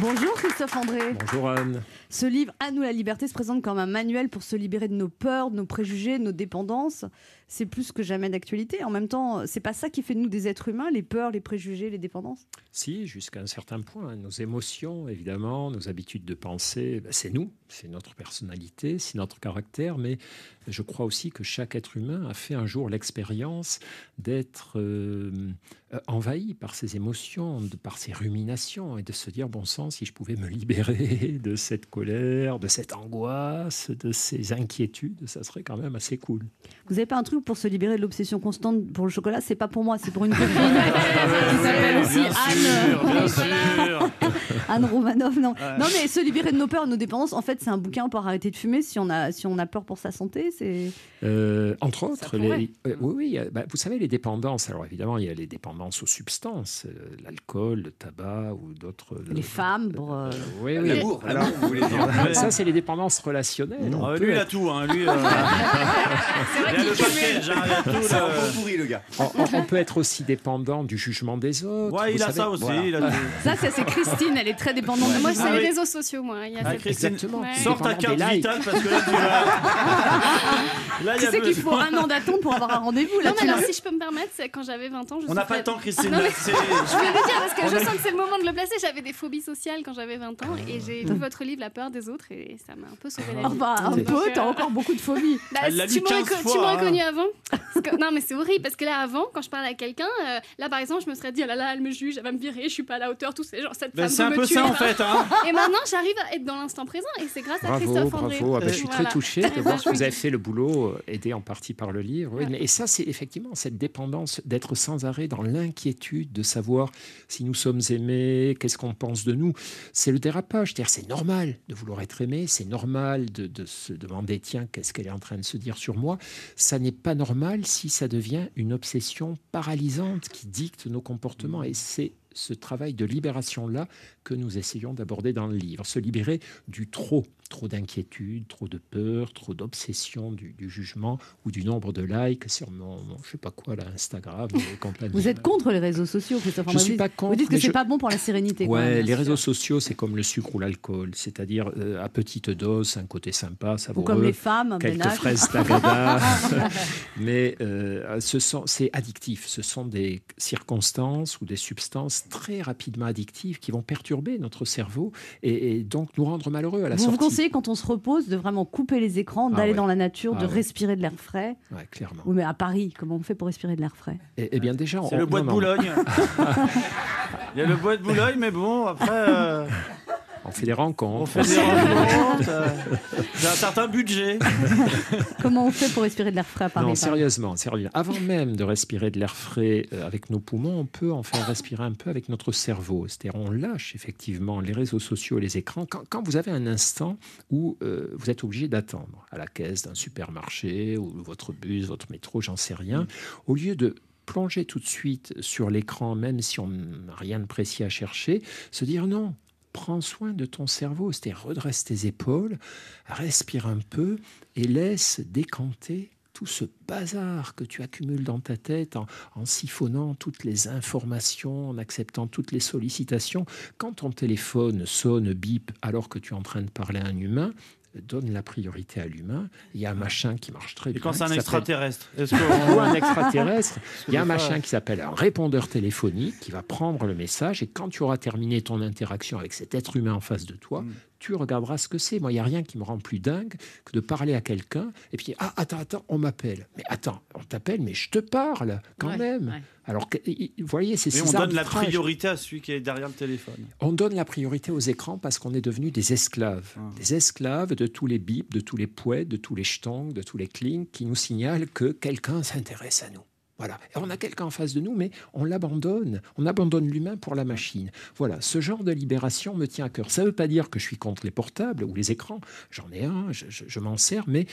Bonjour Christophe André. Bonjour Anne. Ce livre, À nous la liberté, se présente comme un manuel pour se libérer de nos peurs, de nos préjugés, de nos dépendances. C'est plus que jamais d'actualité. En même temps, c'est pas ça qui fait de nous des êtres humains, les peurs, les préjugés, les dépendances? Si, jusqu'à un certain point. Nos émotions, évidemment, nos habitudes de pensée, ben, c'est nous, c'est notre personnalité, c'est notre caractère. Mais je crois aussi que chaque être humain a fait un jour l'expérience d'être euh, envahi par ses émotions, de, par ses ruminations, et de se dire, bon sang, si je pouvais me libérer de cette colère, de cette angoisse, de ces inquiétudes, ça serait quand même assez cool. Vous n'avez pas un truc pour se libérer de l'obsession constante pour le chocolat? C'est pas pour moi, c'est pour une copine qui s'appelle aussi Anne. Anne Romanov, non. Non, mais se libérer de nos peurs, de nos dépendances, en fait, c'est un bouquin pour arrêter de fumer si on a, si on a peur pour sa santé. C'est euh, entre autres, les, euh, oui, oui. Bah, vous savez les dépendances. Alors évidemment, il y a les dépendances aux substances, euh, l'alcool, le tabac ou d'autres. Les femmes. oui, oui. L'amour. vous voulez dire. Ça, c'est les dépendances relationnelles. Ah, lui, il a tout. Hein. Lui, c'est vrai qu'il tout. C'est un peu pourri, le gars. On, peut être aussi dépendant du jugement des autres. Ouais, il a ça aussi. Ça, c'est Christine. Elle est très dépendante. Moi, c'est les réseaux sociaux, moi. Il y a ah, Christine, Exactement. Sors ta carte vitale parce que là, tu vas. Là, tu sais qu'il faut un an d'attente pour avoir un rendez-vous. Non, mais alors, si je peux me permettre, c'est quand j'avais 20 ans. On n'a pas le Christine. Je voulais le dire parce que je sens que c'est le moment de le placer. J'avais des phobies sociales quand j'avais 20 ans et j'ai lu votre livre La peur des autres et ça m'a un peu sauvé la vie. Bah, un peu, t'as encore beaucoup de phobies. Bah, tu m'aurais connu avant. Non, mais c'est horrible parce que là, avant, quand je parlais à quelqu'un, euh, là par exemple, je me serais dit, oh là là, elle me juge, elle va me virer, je suis pas à la hauteur, tout ça. Genre, cette ben, femme C'est un peu ça en fait. Hein. Et maintenant, j'arrive à être dans l'instant présent et c'est grâce à Christophe André. Ah ben, je suis très touché de voir que vous avez fait le boulot, euh, aidé en partie par le livre. Et ça, c'est effectivement cette dépendance d'être sans arrêt dans l'inquiétude de savoir si nous sommes aimés, qu'est-ce qu'on pense de nous. C'est le dérapage. C'est normal de vouloir être aimé, c'est normal de, de se demander, tiens, qu'est-ce qu'elle est en train de se dire sur moi. Ça n'est pas normal si ça devient une obsession paralysante qui dicte nos comportements. Et c'est ce travail de libération-là que nous essayons d'aborder dans le livre. Se libérer du trop, trop d'inquiétude, trop de peur, trop d'obsession du, jugement ou du nombre de likes sur mon, je sais pas quoi, là, Instagram. Vous êtes contre les réseaux sociaux, Christophe Je ne suis pas contre. Vous dites que c'est pas bon pour la sérénité. Ouais, les réseaux sociaux, c'est comme le sucre ou l'alcool, c'est-à-dire euh, à petite dose, un côté sympa, savoureux. Ou comme les femmes, quelques fraises tagada. Mais euh, ce sont, c'est addictif. Ce sont des circonstances ou des substances très rapidement addictives qui vont perturber notre cerveau et, donc nous rendre malheureux à la vous sortie. Vous quand on se repose de vraiment couper les écrans, ah d'aller dans la nature, de ah respirer de l'air frais. Ouais, clairement. Oui, mais à Paris, comment on fait pour respirer de l'air frais? Eh, eh bien déjà, c'est le bois de Boulogne. Il y a le bois de Boulogne, mais bon, après. Euh, on fait des rencontres. On fait des rencontres. Euh, j'ai un certain budget. Comment on fait pour respirer de l'air frais à Paris Non, sérieusement, Avant même de respirer de l'air frais euh, avec nos poumons, on peut en faire respirer un peu avec notre cerveau. C'est-à-dire, on lâche effectivement les réseaux sociaux et les écrans quand, vous avez un instant où euh, vous êtes obligé d'attendre à la caisse d'un supermarché ou votre bus, votre métro, j'en sais rien. Au lieu de plonger tout de suite sur l'écran, même si on n'a rien de précis à chercher, se dire non, prends soin de ton cerveau, redresse tes épaules, respire un peu et laisse décanter tout ce bazar que tu accumules dans ta tête en, en, siphonnant toutes les informations, en acceptant toutes les sollicitations. Quand ton téléphone sonne, bip, alors que tu es en train de parler à un humain, donne la priorité à l'humain. Il y a un machin qui marche très bien. Et quand c'est un extraterrestre Ou un extraterrestre, il y a un machin qui s'appelle un répondeur téléphonique qui va prendre le message et quand tu auras terminé ton interaction avec cet être humain en face de toi, mm tu regarderas ce que c'est. Moi, il n'y a rien qui me rend plus dingue que de parler à quelqu'un et puis, ah, attends, attends, on m'appelle. Mais attends, on t'appelle, mais je te parle quand même. Alors, vous voyez, c'est Mais on donne la priorité à celui qui est derrière le téléphone. On donne la priorité aux écrans parce qu'on est devenu des esclaves. Ah. Des esclaves de tous les bips, de tous les poètes, de tous les jetongs, de tous les clings qui nous signalent que quelqu'un s'intéresse à nous. Voilà. Et on a quelqu'un en face de nous, mais on l'abandonne. On abandonne l'humain pour la machine. Voilà. Ce genre de libération me tient à cœur. Ça ne veut pas dire que je suis contre les portables ou les écrans. J'en ai un, je, m'en sers, mais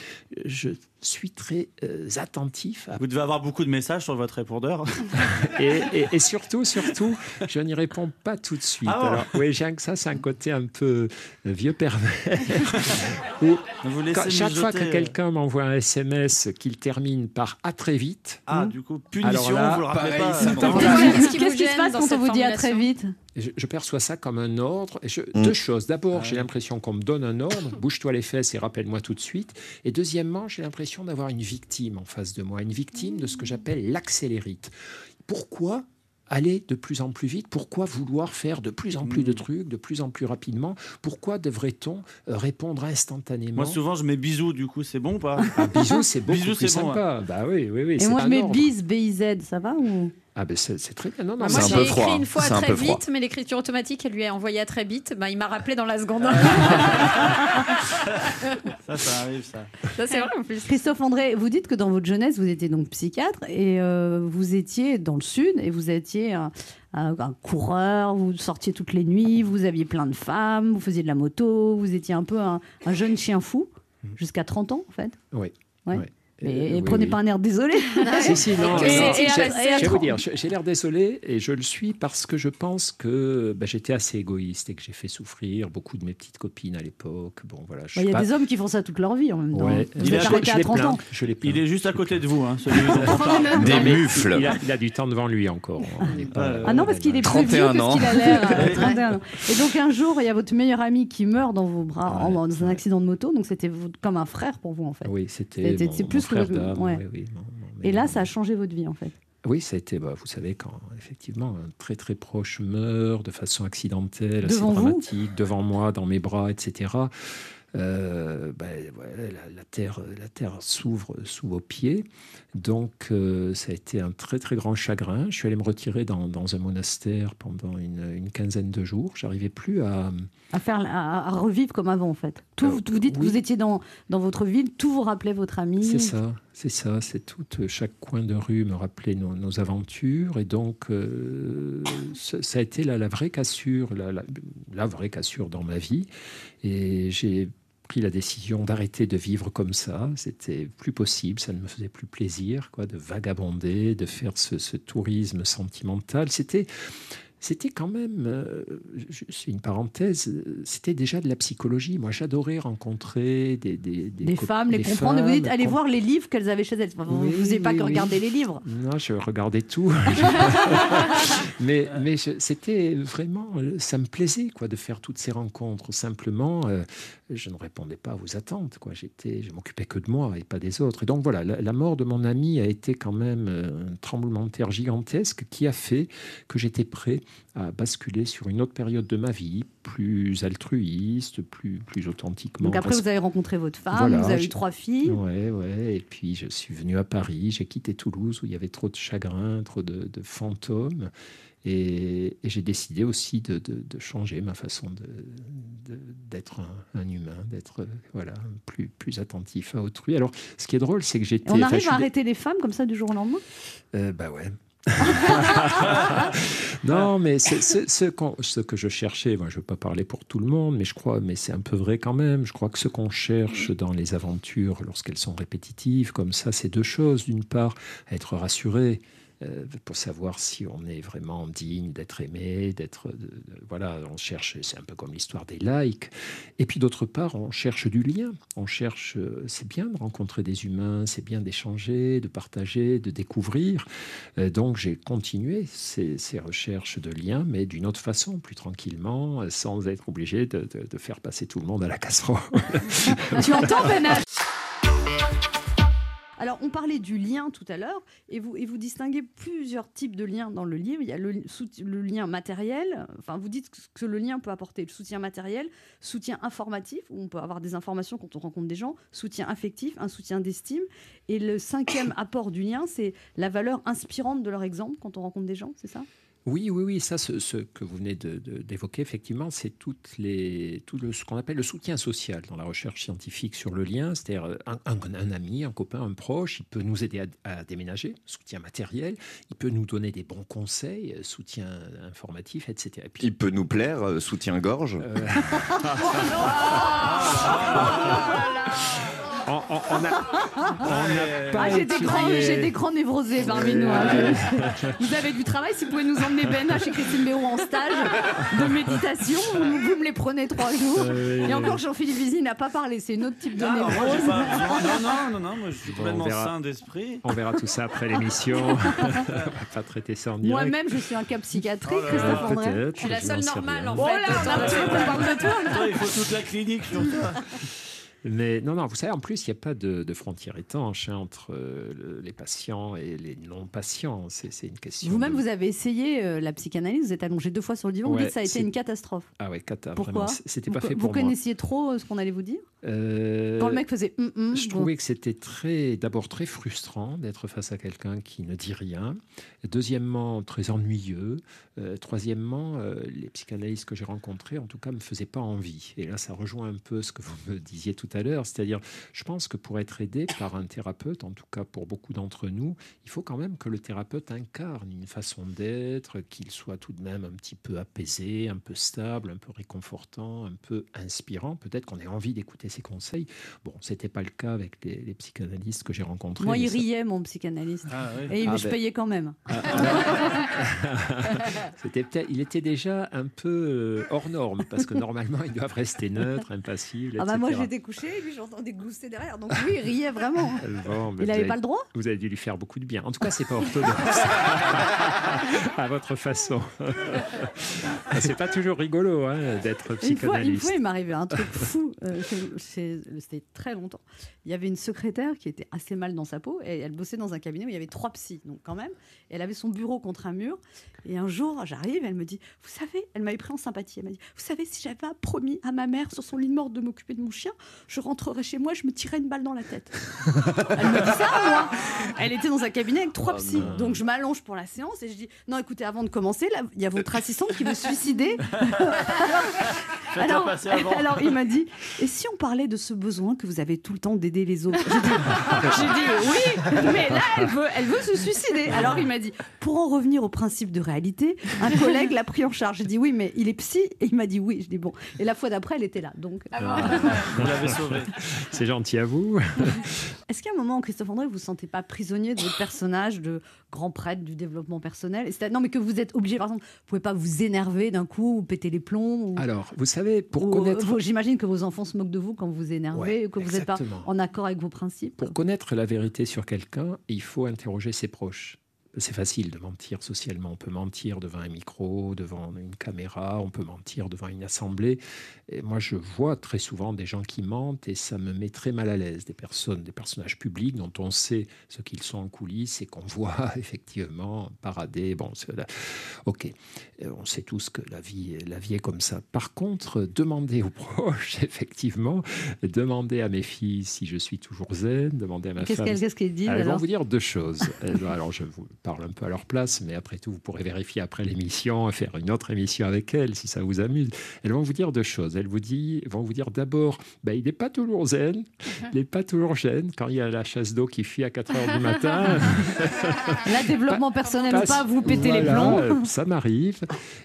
je suis très euh, attentif. Vous devez avoir beaucoup de messages sur votre répondeur. et, surtout, surtout, je n'y réponds pas tout de suite. Ah Alors, oui, que ça, c'est un côté un peu euh, vieux pervers. chaque fois que quelqu'un m'envoie un SMS qu'il termine par à très vite, ah, du coup, punition, Alors là, vous le rappelez pareil, pas. Qu'est-ce qui se passe quand on vous dit à très vite? Je, je perçois ça comme un ordre. Et je- Mm. Deux choses. D'abord, j'ai l'impression qu'on me donne un ordre, bouge-toi les fesses et rappelle-moi tout de suite. Et deuxièmement, j'ai l'impression d'avoir une victime en face de moi, une victime de ce que j'appelle l'accélérite. Pourquoi aller de plus en plus vite? Pourquoi vouloir faire de plus en plus de Mm. trucs, de plus en plus rapidement? Pourquoi devrait-on euh, répondre instantanément? Moi, souvent, je mets bisous, du coup, c'est bon ou pas? Ah, bisous, c'est beaucoup Bisous, plus bon, sympa. Bah oui, oui, oui. Et c'est moi, je mets bis, B-I-Z, ça va ou... Ah ben c'est c'est très bien. Non, non, Bah, c'est moi, un j'ai peu écrit froid, une fois c'est un très froid. vite, mais l'écriture automatique, elle lui est envoyée à très vite. Bah, il m'a rappelé dans la seconde. Ça, ça arrive, ça. Ça, c'est vrai en plus. Christophe André, vous dites que dans votre jeunesse, vous étiez donc psychiatre et euh, vous étiez dans le sud et vous étiez un, un- un coureur, vous sortiez toutes les nuits, vous aviez plein de femmes, vous faisiez de la moto, vous étiez un peu un, un jeune chien fou jusqu'à 30 ans en fait. Oui. Ouais. Ouais. Et, Euh, oui, prenez oui. pas un air désolé. Si, si, non, Je- vais vous dire, j'ai l'air désolé et je le suis parce que je pense que bah, j'étais assez égoïste et que j'ai fait souffrir beaucoup de mes petites copines à l'époque. Bon, voilà, je Il y a pas- des hommes qui font ça toute leur vie en même temps. Ouais, Il est- arrêté je à les 30 ans. plains, je les plains. Il est juste à côté de vous, hein, celui. Des mais mufles. Il a, il a du temps devant lui encore. On pas- Ah non, parce qu'il est plus vieux 31 que ce ans. qu'il a l'air. euh, 31 ans. Et donc un jour, il y a votre meilleur ami qui meurt dans vos bras dans un accident de moto. Donc c'était comme un frère pour vous en fait. Oui, c'était c'est plus d'âme, ouais. oui, oui, Et là, ça a changé votre vie en fait. Oui, ça a été, bah, vous savez, quand effectivement un très très proche meurt de façon accidentelle, Devant assez vous dramatique, devant moi, dans mes bras, etc. euh, ben, ouais, la, la terre, la terre s'ouvre sous vos pieds. Donc, euh, ça a été un très très grand chagrin. Je suis allé me retirer dans, dans un monastère pendant une, une quinzaine de jours. J'arrivais plus à, À, faire, à, à revivre comme avant en fait. Tout, Euh, vous- dites que vous étiez dans, dans votre ville, tout vous rappelait votre ami. C'est ça, c'est ça, c'est tout. euh, Chaque coin de rue me rappelait nos, nos aventures. Et donc, ça, ça a été la, la vraie cassure, la, la- la vraie cassure dans ma vie. Et j'ai pris la décision d'arrêter de vivre comme ça. C'était plus possible, ça ne me faisait plus plaisir quoi, de vagabonder, de faire ce, ce tourisme sentimental. C'était. C'était quand même, euh, c'est une parenthèse, euh, c'était déjà de la psychologie. Moi, j'adorais rencontrer des, des, Des femmes, les comprendre. et vous dites, femmes, allez voir les livres qu'elles avaient chez elles. Enfin, vous Oui, ne faisiez pas oui, que oui. regarder les livres. Non, je regardais tout. mais mais c'était vraiment, euh, ça me plaisait quoi de faire toutes ces rencontres. Simplement, euh, je ne répondais pas à vos attentes. Quoi. J'étais, je m'occupais que de moi et pas des autres. Et donc voilà, la, la mort de mon ami a été quand même un tremblement de terre gigantesque qui a fait que j'étais prêt à basculer sur une autre période de ma vie, plus altruiste, plus plus authentiquement. Donc après, vous avez rencontré votre femme, Voilà, vous avez eu trois filles. Ouais, ouais. Et puis je suis venu à Paris, j'ai quitté Toulouse où il y avait trop de chagrin, trop de, de fantômes. Et, et j'ai décidé aussi de, de- de changer ma façon d'être un, un humain, d'être voilà, plus, plus attentif à autrui. Alors, ce qui est drôle, c'est que j'étais. On arrive à arrêter les femmes comme ça du jour au lendemain? Euh, bah ouais. non, mais c'est ce que je cherchais, moi je ne veux pas parler pour tout le monde, mais je crois, mais c'est un peu vrai quand même, je crois que ce qu'on cherche dans les aventures, lorsqu'elles sont répétitives, comme ça, c'est deux choses. D'une part, être rassuré. Euh, pour savoir si on est vraiment digne d'être aimé, d'être, voilà, on cherche, c'est un peu comme l'histoire des likes. Et puis d'autre part, on cherche du lien. On cherche, euh, c'est bien de rencontrer des humains, c'est bien d'échanger, de partager, de découvrir. Euh, donc j'ai continué ces, recherches de liens, mais d'une autre façon, plus tranquillement, sans être obligé de, de- faire passer tout le monde à la casserole. Tu entends, Ben H Alors, on parlait du lien tout à l'heure, et vous, distinguez plusieurs types de liens dans le livre. Il y a le, lien matériel, enfin, vous dites que le lien peut apporter le soutien matériel, soutien informatif, où on peut avoir des informations quand on rencontre des gens, soutien affectif, un soutien d'estime. Et le cinquième apport du lien, c'est la valeur inspirante de leur exemple quand on rencontre des gens, c'est ça? Oui, oui, oui, ça, ce, ce que vous venez de- de- d'évoquer, effectivement, c'est tout le, ce qu'on appelle le soutien social dans la recherche scientifique sur le lien. C'est-à-dire euh, un, un- un ami, un copain, un proche, il peut nous aider à, à déménager, soutien matériel, il peut nous donner des bons conseils, euh, soutien informatif, etc. Et puis, Il peut nous plaire, euh, soutien-gorge. euh, on, on- on a, on n'a pas Ah, j'ai des, grands, j'ai des grands névrosés parmi nous. hein. Vous avez du travail, si vous pouvez nous emmener Ben chez Christine Béraud en stage de méditation, vous, vous me les prenez trois jours. Euh, Et encore, Jean-Philippe Vizine n'a pas parlé, c'est une autre type de Ah, moi, j'ai névrose. pas Non, non, non, non, moi je suis complètement on verra. sain d'esprit. On verra tout ça après l'émission. on va pas traiter ça en direct. Moi-même, je suis un cas psychiatrique, Oh là Christophe André. Peut-être. Je suis la seule normale en Oh fait. là, on a l'impression qu'on parle de toi. Toi, il faut toute la clinique sur toi. Mais non, non, vous savez, en plus, il n'y a pas de, de frontière étanche hein, entre euh, le- les patients et les non-patients. C'est une question. Vous-même, de- vous avez essayé euh, la psychanalyse, vous êtes allongé deux fois sur le divan, vous Ouais, dites que ça a été une catastrophe. Ah ouais, cata, Pourquoi C'était pas vous, fait vous pour moi. connaissiez trop euh, ce qu'on allait vous dire? Euh, Quand le mec faisait hum, hum, Je bon. trouvais que c'était très, d'abord très frustrant d'être face à quelqu'un qui ne dit rien. Deuxièmement, très ennuyeux. Troisièmement, les psychanalystes que j'ai rencontrés, en tout cas, me faisaient pas envie. Et là, ça rejoint un peu ce que vous me disiez tout à l'heure, c'est-à-dire, je pense que pour être aidé par un thérapeute, en tout cas pour beaucoup d'entre nous, il faut quand même que le thérapeute incarne une façon d'être, qu'il soit tout de même un petit peu apaisé, un peu stable, un peu réconfortant, un peu inspirant. Peut-être qu'on ait envie d'écouter ses conseils. Bon, c'était pas le cas avec les, les psychanalystes que j'ai rencontrés. Moi, il ça- riait, mon psychanalyste. Ah, oui. Et Ah, je ben. payais quand même. C'était peut-être, il était déjà un peu euh, hors norme parce que normalement ils doivent rester neutres, impassibles, Ah bah moi etc. j'étais couchée et lui j'entendais glousser derrière. Donc lui il riait vraiment. Bon, Il vous avait avez- pas le droit Vous avez dû lui faire beaucoup de bien. En tout cas, c'est pas orthodoxe. à votre façon. c'est pas toujours rigolo hein, d'être Une fois, une psychanalyste. fois, il arrivé un truc fou. euh, C'était très longtemps. Il y avait une secrétaire qui était assez mal dans sa peau et elle bossait dans un cabinet où il y avait trois psys, donc quand même. Et elle avait son bureau contre un mur. Et un jour, j'arrive, elle me dit Vous savez, elle m'avait pris en sympathie. Elle m'a dit Vous savez, si j'avais promis à ma mère sur son lit de mort de m'occuper de mon chien, je rentrerais chez moi, je me tirerais une balle dans la tête. elle me dit ça, moi. Elle était dans un cabinet avec trois Oh psys. non. Donc je m'allonge pour la séance et je dis Non, écoutez, avant de commencer, il y a votre assistante qui veut se suicider. Alors, il m'a dit Et si on parlait de ce besoin que vous avez tout le temps d'aider les autres? J'ai dit, Oui, mais là, elle veut, elle veut se suicider. Alors, il m'a dit Pour en revenir au principe de réalité, un collègue l'a pris en charge. J'ai dit Oui, mais il est psy? Et il m'a dit Oui. Je dis Bon. Et la fois d'après, elle était là. Donc, l'avez sauvé. C'est gentil à vous. est-ce qu'à un moment, Christophe André, vous vous sentez pas prisonnier de votre personnage de grand prêtre du développement personnel? Non, mais que vous êtes obligé, par exemple, vous pouvez pas vous énerver d'un coup ou péter les plombs ou- Alors, vous savez, pour ou, connaître J'imagine que vos enfants se moquent de vous quand vous vous énervez, Ouais, ou que vous n'êtes pas en accord avec vos principes. Pour connaître la vérité sur quelqu'un, il faut interroger ses proches. C'est facile de mentir socialement. On peut mentir devant un micro, devant une caméra, on peut mentir devant une assemblée. Et moi, je vois très souvent des gens qui mentent et ça me met très mal à l'aise. Des personnes, des personnages publics dont on sait ce qu'ils sont en coulisses et qu'on voit effectivement parader. Bon, ok, Euh, on sait tous que la vie, la vie est comme ça. Par contre, demander aux proches, effectivement, demander à mes filles si je suis toujours zen, demander à ma Qu'est-ce femme. qu'elles qu'est-ce qu'elles disent Elles vont vous dire deux choses. Alors, je vous parle un peu à leur place, mais après tout, vous pourrez vérifier après l'émission, faire une autre émission avec elles si ça vous amuse. Elles vont vous dire deux choses. Elles vous dit, vont vous dire d'abord, ben, il n'est pas toujours zen, il n'est pas toujours zen. Quand il y a la chasse d'eau qui fuit à 4 heures du matin, Là, développement personnel passe- pas, vous pétez les plombs. euh, Ça m'arrive.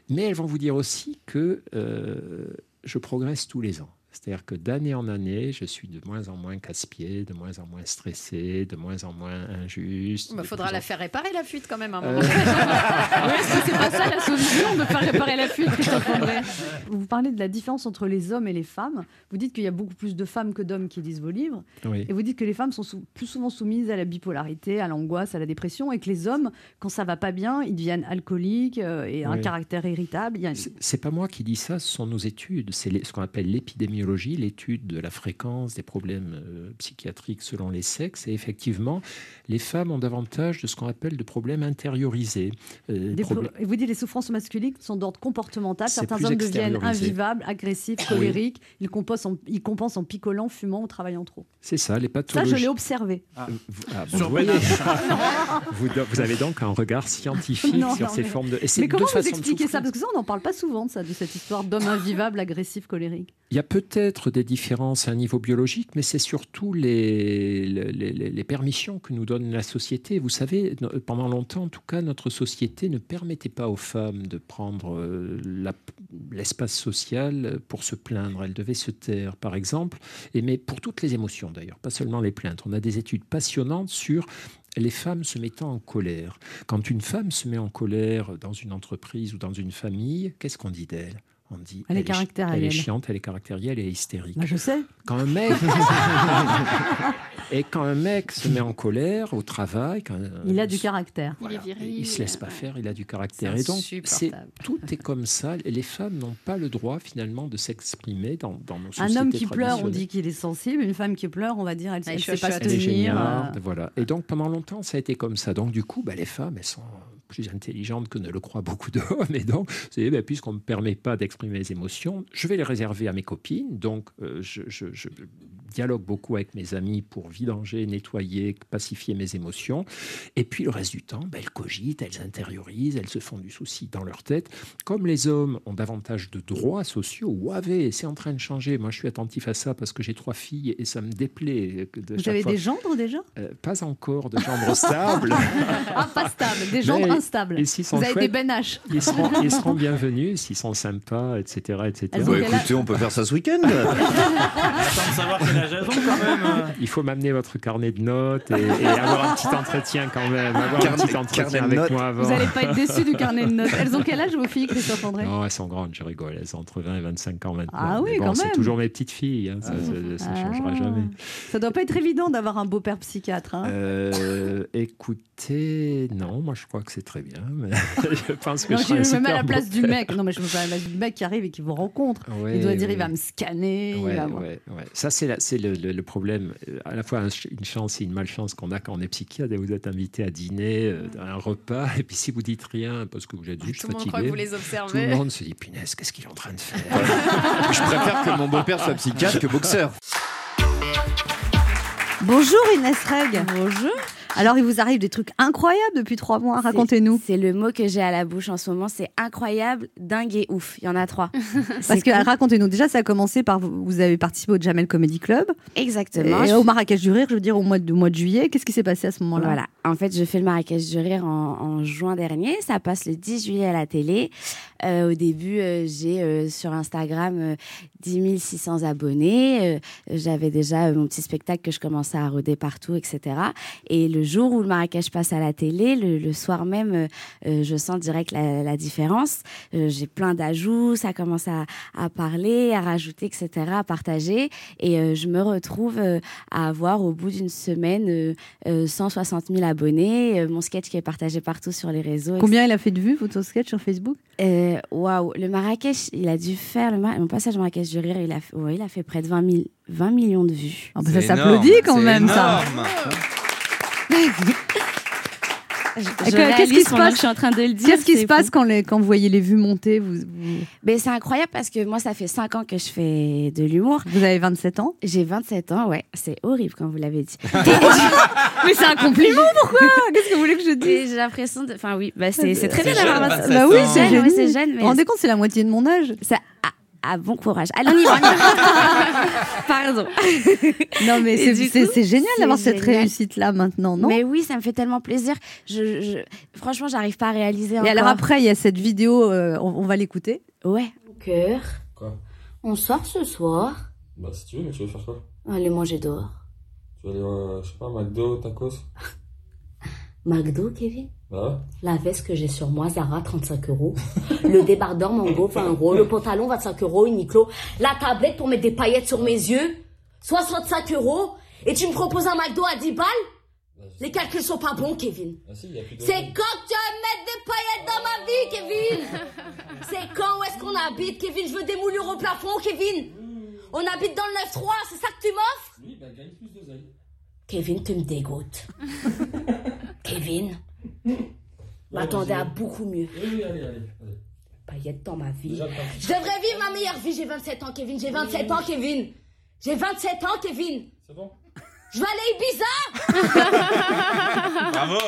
Mais elles vont vous dire aussi que euh, je progresse tous les ans. C'est-à-dire que d'année en année, je suis de moins en moins casse-pied, de moins en moins stressé, de moins en moins injuste. Il de faudra la en- faire réparer la fuite quand même un Euh, moment. Oui, est-ce que c'est pas ça la solution de faire réparer la fuite, Christophe André? Vous parlez de la différence entre les hommes et les femmes. Vous dites qu'il y a beaucoup plus de femmes que d'hommes qui lisent vos livres. oui. Et vous dites que les femmes sont sou- plus souvent soumises à la bipolarité, à l'angoisse, à la dépression, et que les hommes, quand ça va pas bien, ils deviennent alcooliques euh, et un Oui. caractère irritable. Une- C'est- pas moi qui dis ça, ce sont nos études. C'est ce qu'on appelle l'épidémiologie, l'étude de la fréquence des problèmes euh, psychiatriques selon les sexes. Et effectivement, les femmes ont davantage de ce qu'on appelle de problèmes intériorisés. Euh, Des problèmes- pro- Et vous dites les souffrances masculines sont d'ordre comportemental. Certains hommes deviennent invivables, agressifs, colériques. Ils, compensent en, ils compensent en picolant, fumant ou travaillant trop. C'est ça, les Ça, pathologies. je l'ai observé. Vous, ah, bon, Sur vous voyez, Pénal. vous, do- vous avez donc un regard scientifique Non, sur non, ces mais- formes de. et Mais comment vous expliquez ça? Parce que ça, on n'en parle pas souvent de ça, de cette histoire d'homme invivable, agressif, colérique. Il y a peu de peut-être des différences à un niveau biologique, mais c'est surtout les, les, permissions que nous donne la société. Vous savez, pendant longtemps, en tout cas, notre société ne permettait pas aux femmes de prendre euh, l'espace social pour se plaindre. Elles devaient se taire, par exemple, et mais pour toutes les émotions d'ailleurs, pas seulement les plaintes. On a des études passionnantes sur les femmes se mettant en colère. Quand une femme se met en colère dans une entreprise ou dans une famille, qu'est-ce qu'on dit d'elle? On dit Elle est caractérielle. Elle est chiante, elle est caractérielle, elle est hystérique. Bah, je sais. Quand un mec et quand un mec se met en colère au travail, quand Il a du caractère. Il est viril. il se laisse pas faire, il a du caractère. Et donc, tout est comme ça. Les femmes n'ont pas le droit finalement de s'exprimer dans, dans nos Un sociétés homme qui pleure, on dit qu'il est sensible. Une femme qui pleure, on va dire elle ne sait pas se chuchote. Elle est tenir. géniale, euh, voilà. Et donc pendant longtemps, ça a été comme ça. Donc du coup, bah, les femmes, elles sont plus intelligentes que ne le croient beaucoup d'hommes. Et donc, c'est bah, puisqu'on ne me permet pas d'exprimer les émotions, je vais les réserver à mes copines. Donc, euh, je dialogue beaucoup avec mes amis pour vidanger, nettoyer, pacifier mes émotions. Et puis le reste du temps, bah, elles cogitent, elles intériorisent, elles se font du souci dans leur tête. Comme les hommes ont davantage de droits sociaux, ouavez, c'est en train de changer. Moi, je suis attentif à ça parce que j'ai trois filles et ça me déplaît. de Vous avez fois- des gendres déjà? Euh, pas encore de gendres stables. Ah, pas stables, des gendres Mais- instables. et Vous avez des chouettes, Ben H. ils seront, ils seront bienvenus s'ils sont sympas, etc. etc. Bah, écoutez, on peut faire ça ce week-end. De savoir quel quand même. Il faut m'amener votre carnet de notes et, et avoir un petit entretien quand même. Avoir Carnet- un petit entretien carnet de avec notes. moi avant. Vous n'allez pas être déçu du carnet de notes. Elles ont quel âge vos filles, Christophe André? Non, elles sont grandes, je rigole. Elles ont entre 20 et 25 ans maintenant. Ah oui, bon, quand c'est même. toujours mes petites filles. hein, Ça ne changera Ah. jamais. Ça doit pas être évident d'avoir un beau-père psychiatre. hein. Euh, écoutez, non, moi je crois que c'est très bien. Mais je pense que Non, je me mets à la place du mec. Non, mais je me mets à la place du mec qui arrive et qui vous rencontre. Ouais, il doit dire, il ouais. va me scanner. il va ouais, ouais. Ça, c'est, la- c'est le, le- le problème. euh, À la fois une chance et une malchance qu'on a quand on est psychiatre et vous êtes invité à dîner, euh, à un repas, et puis si vous dites rien parce que vous êtes juste Tout le monde fatigué, croit que vous les tout le observez. monde se dit punaise, qu'est-ce qu'il est en train de faire? Je préfère que mon beau-père soit psychiatre que boxeur. Bonjour Inès Reg. Bonjour. Alors, il vous arrive des trucs incroyables depuis trois mois. Racontez-nous. C'est le mot que j'ai à la bouche en ce moment. C'est incroyable, dingue et ouf. Il y en a trois. Parce que cool. racontez-nous. Déjà, ça a commencé par vous, vous avez participé au Jamel Comedy Club Exactement. et Je- au Marrakech du Rire, je veux dire au mois de, au mois de juillet. Qu'est-ce qui s'est passé à ce moment-là? Voilà. En fait, je fais le Marrakech du Rire en, en juin dernier. Ça passe le 10 juillet à la télé. Euh, au début, euh, j'ai euh, sur Instagram euh, 10 600 abonnés. Euh, J'avais déjà mon petit spectacle que je commençais à roder partout, etc. Et le jour où le Marrakech passe à la télé, le, le soir même, je sens direct la, la différence. Euh, j'ai plein d'ajouts, ça commence à, à parler, à rajouter, etc., à partager. Et euh, je me retrouve euh, à avoir au bout d'une semaine euh, euh, 160 000 abonnés, euh, mon sketch qui est partagé partout sur les réseaux. Combien il a fait de vues, votre sketch sur Facebook? Euh, Waouh, le Marrakech, il a dû faire le Mar- mon passage au Marrakech du rire, il a, fait- ouais, il a fait près de 20, 000 20 millions de vues. Ah, bah, Ça s'applaudit quand même, ça. Je, qu'est-ce qui se passe que je suis en train de le dire. Qu'est-ce qui c'est se passe fou. quand, les, quand vous voyez les vues monter vous, vous, Ben, C'est incroyable parce que moi, ça fait 5 ans que je fais de l'humour. vous avez 27 ans J'ai 27 ans, ouais. C'est horrible quand vous l'avez dit. Mais c'est un compliment, pourquoi? Qu'est-ce que vous voulez que je dise? J'ai l'impression de. Enfin, oui, bah, c'est c'est très bien d'avoir jeune, 27 Bah oui, C'est jeune, ouais, génial. c'est jeune, Vous mais vous rendez compte, c'est la moitié de mon âge ça. Ah, ah, bon courage. Allez, on y va, on y va. Pardon. Non, mais c'est génial c'est d'avoir cette réussite-là maintenant, non? Mais oui, ça me fait tellement plaisir. Je, je... Franchement, j'arrive pas à réaliser Et encore. alors après, il y a cette vidéo, euh, on, on va l'écouter? Ouais. Cœur, Quoi? On sort ce soir. Bah si tu veux, mais tu veux faire quoi? Aller manger dehors. Tu veux aller, euh, je sais pas, McDo, tacos? McDo, Kevin? Bah. La veste que j'ai sur moi, Zara, 35 euros. Le débardeur Mango, 20 euros. Le pantalon, 25 euros, Uniqlo. La tablette pour mettre des paillettes sur mes yeux, 65 euros. Et tu me proposes un McDo à 10 balles? Les calculs sont pas bons, Kevin. Ah si, de... C'est quand que tu vas mettre des paillettes dans ma vie, Kevin? C'est quand où est-ce qu'on habite, Kevin? Je veux des moulures au plafond, Kevin On habite dans le 9-3, c'est ça que tu m'offres? Oui, bah. Kevin, tu me dégoûtes. Kevin, m'attendais à beaucoup mieux. Oui, allez, allez. allez. Paillettes dans ma vie. Je devrais vivre ma meilleure vie, j'ai 27 ans, Kevin. J'ai 27 ans, Kevin. J'ai 27 ans, Kevin. C'est bon? Je vais aller à Ibiza. Bravo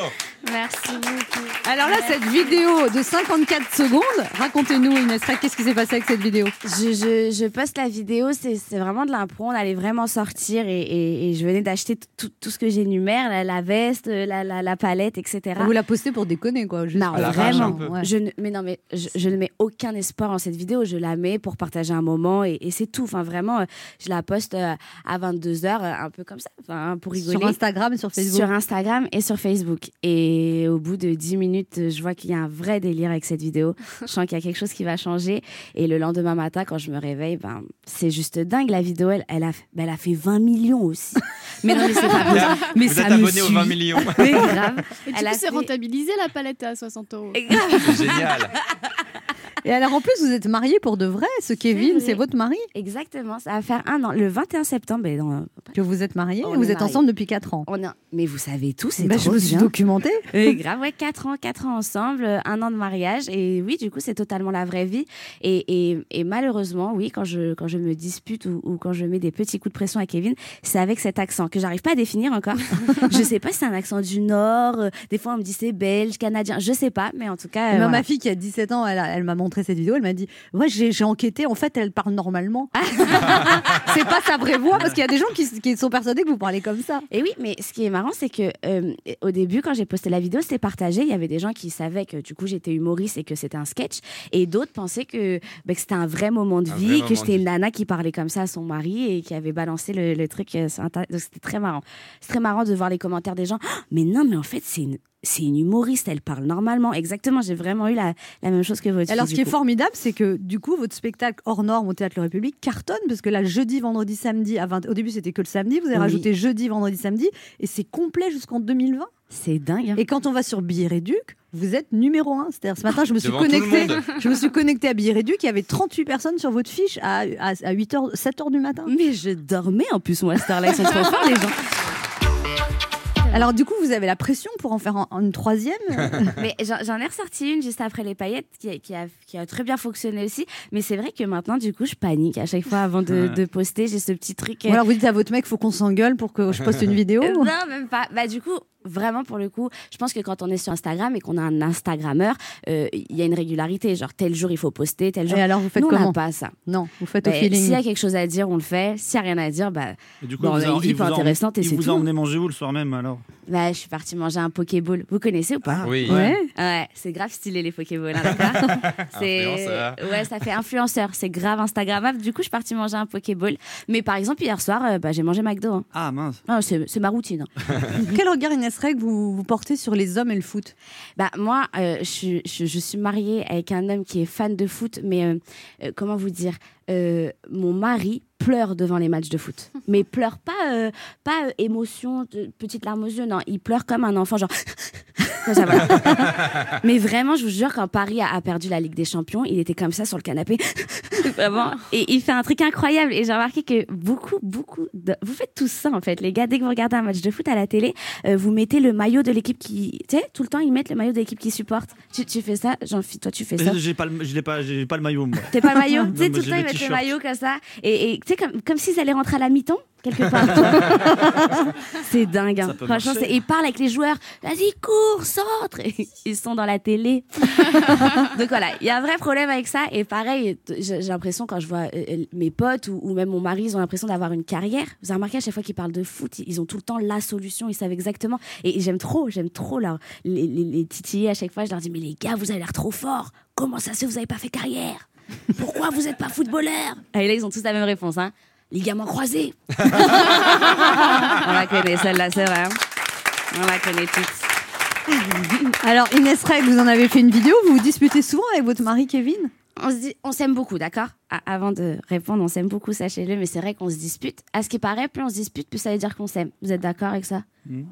Merci beaucoup. Alors là, cette vidéo de 54 secondes, racontez-nous, Inès qu'est-ce qui s'est passé avec cette vidéo? Je, je, je poste la vidéo, c'est vraiment de l'impro. On allait vraiment sortir et, et, et je venais d'acheter tout, tout ce que j'énumère, la, la veste, la, la, la palette, etc. Vous la postez pour déconner, quoi. juste Non, vraiment. Ouais. Je ne, mais non, mais je, je ne mets aucun espoir en cette vidéo. Je la mets pour partager un moment et, et c'est tout. Enfin, vraiment, euh, je la poste euh, à 22h, un peu comme ça, enfin, pour rigoler. Sur Instagram et sur Facebook. Sur Instagram et sur Facebook. Et au bout de 10 minutes, je vois qu'il y a un vrai délire avec cette vidéo. Je sens qu'il y a quelque chose qui va changer. Et le lendemain matin, quand je me réveille, ben, c'est juste dingue. La vidéo, elle, elle, a, ben, elle a fait 20 millions aussi. Mais non, mais c'est pas possible. Mais Vous ça êtes me abonné aux suit. 20 millions. Mais grave. Et du Elle a coup, c'est fait- rentabilisé la palette à 60 euros. C'est génial. Et alors, en plus, vous êtes mariés pour de vrai. Ce Kevin, c'est votre mari Exactement. Ça va faire un an. Le 21 septembre. dans- que vous êtes mariés. On Vous êtes mariés. ensemble depuis 4 ans. On a... Mais vous savez tout, c'est Bah, trop je me suis documentée. Grave, ouais, 4 ans, 4 ans ensemble, un an de mariage. Et oui, du coup, c'est totalement la vraie vie. Et, et, et malheureusement, oui, quand je, quand je me dispute ou, ou quand je mets des petits coups de pression à Kevin, c'est avec cet accent que j'arrive pas à définir encore. je sais pas si c'est un accent du Nord. euh, Des fois, on me dit c'est belge, canadien. Je sais pas, mais en tout cas. euh, voilà. Ma fille qui a 17 ans, elle, elle m'a montré cette vidéo. Elle m'a dit Ouais, j'ai enquêté. En fait, elle parle normalement. c'est pas sa vraie voix parce qu'il y a des gens qui, qui sont persuadés que vous parlez comme ça. Et oui, mais ce qui est marrant, c'est que euh, au début, quand j'ai posté la vidéo, c'était partagé. Il y avait des gens qui savaient que du coup j'étais humoriste et que c'était un sketch, et d'autres pensaient que, bah, que c'était un vrai moment de Un vie, que j'étais une nana qui parlait comme ça à son mari et qui avait balancé le, le truc euh, sur Internet. Donc c'était très marrant. C'est très marrant de voir les commentaires des gens. Ah, mais non, mais en fait, c'est une, c'est une humoriste, elle parle normalement. Exactement, j'ai vraiment eu la, la même chose que votre Alors, fille, ce qui est formidable, c'est que du coup, votre spectacle hors norme au Théâtre Le République cartonne parce que là, jeudi, vendredi, samedi, à 20... au début, c'était que le samedi. Vous avez Oui. rajouté jeudi, vendredi, samedi et c'est complet jusqu'en 2020. C'est dingue. hein. Et quand on va sur Billet Réduc, vous êtes numéro un. C'est-à-dire, ce matin, je me suis connectée. Je me suis connectée à Billet Réduc. Il y avait 38 personnes sur votre fiche à, à, 8h, 7h du matin. Mais je dormais en plus, moi, sont trop forts, les gens. Alors, du coup, vous avez la pression pour en faire en- en une troisième. Mais j'en ai ressorti une juste après les paillettes qui a, qui a, qui a très bien fonctionné aussi. Mais c'est vrai que maintenant, du coup, je panique à chaque fois avant de, de poster. J'ai ce petit truc. Ou alors, vous dites à votre mec, faut qu'on s'engueule pour que je poste une vidéo. non, même pas. Bah, du coup, vraiment, pour le coup, je pense que quand on est sur Instagram et qu'on a un Instagrammeur, euh, il y a une régularité. Genre, tel jour, il faut poster, tel jour. Et alors, vous faites Nous, on comment pas ça. Non, vous faites au Bah, feeling. S'il y a quelque chose à dire, on le fait. S'il n'y a rien à dire, bah, Et du coup, Bon, il on vous a une vie vous a- intéressante et c'est vous tout. a emmené manger où le soir même alors bah, je suis partie manger un Pokéball. Vous connaissez ou pas Oui. Ouais. Ouais, c'est grave stylé les Pokéballs, hein, C'est Influenceur. ouais, ça fait influenceur, c'est grave Instagrammable. Du coup, je suis partie manger un Pokéball. Mais par exemple, hier soir, euh, bah, j'ai mangé McDo. hein. Ah mince. Ah, c'est c'est ma routine. hein. Quel regard, Inès Reg, vous, vous portez sur les hommes et le foot? Bah moi, euh, je, suis- je, je suis mariée avec un homme qui est fan de foot, mais euh, euh, comment vous dire? Euh, Mon mari pleure devant les matchs de foot, mais pleure pas euh, pas euh, émotion, de, petite larme aux yeux, non, il pleure comme un enfant, genre comme ça, voilà. mais vraiment, je vous jure, quand Paris a, a perdu la Ligue des Champions, il était comme ça sur le canapé, vraiment, et il fait un truc incroyable. Et j'ai remarqué que beaucoup, beaucoup, de... vous faites tout ça en fait, les gars. Dès que vous regardez un match de foot à la télé, euh, vous mettez le maillot de l'équipe qui, tu sais, tout le temps ils mettent le maillot de l'équipe qui supporte. Tu, tu fais ça, jean toi tu fais ça. J'ai pas, le- je l'ai pas, j'ai pas le maillot moi. T'es pas le maillot, tu sais, Non, tout le j'ai temps ils mettent le t-shirt. maillot comme ça, et tu sais comme comme s'ils allaient rentrer à la mi-temps quelque part. c'est dingue. hein. Franchement, c'est- ils parlent avec les joueurs. Vas-y, cours, centre. Et Ils sont dans la télé. Donc voilà, il y a un vrai problème avec ça. Et pareil, j'ai l'impression quand je vois euh, euh, mes potes ou, ou même mon mari, ils ont l'impression d'avoir une carrière. Vous avez remarqué à chaque fois qu'ils parlent de foot, ils ont tout le temps la solution, ils savent exactement. Et, et j'aime trop, j'aime trop là, les, les, les titiller à chaque fois. Je leur dis, mais les gars, vous avez l'air trop forts. Comment ça se fait, vous n'avez pas fait carrière? Pourquoi vous n'êtes pas footballeur Et là, ils ont tous la même réponse. Hein. Ligaments croisés. On la connaît, celle-là, c'est vrai. hein. On la connaît toutes. Alors, Inès Reg, vous en avez fait une vidéo. Vous vous disputez souvent avec votre mari, Kevin? On se dit, on s'aime beaucoup, d'accord? Avant de répondre, on s'aime beaucoup, sachez-le, mais c'est vrai qu'on se dispute. À ce qui paraît, plus on se dispute, plus ça veut dire qu'on s'aime. Vous êtes d'accord avec ça? Mm,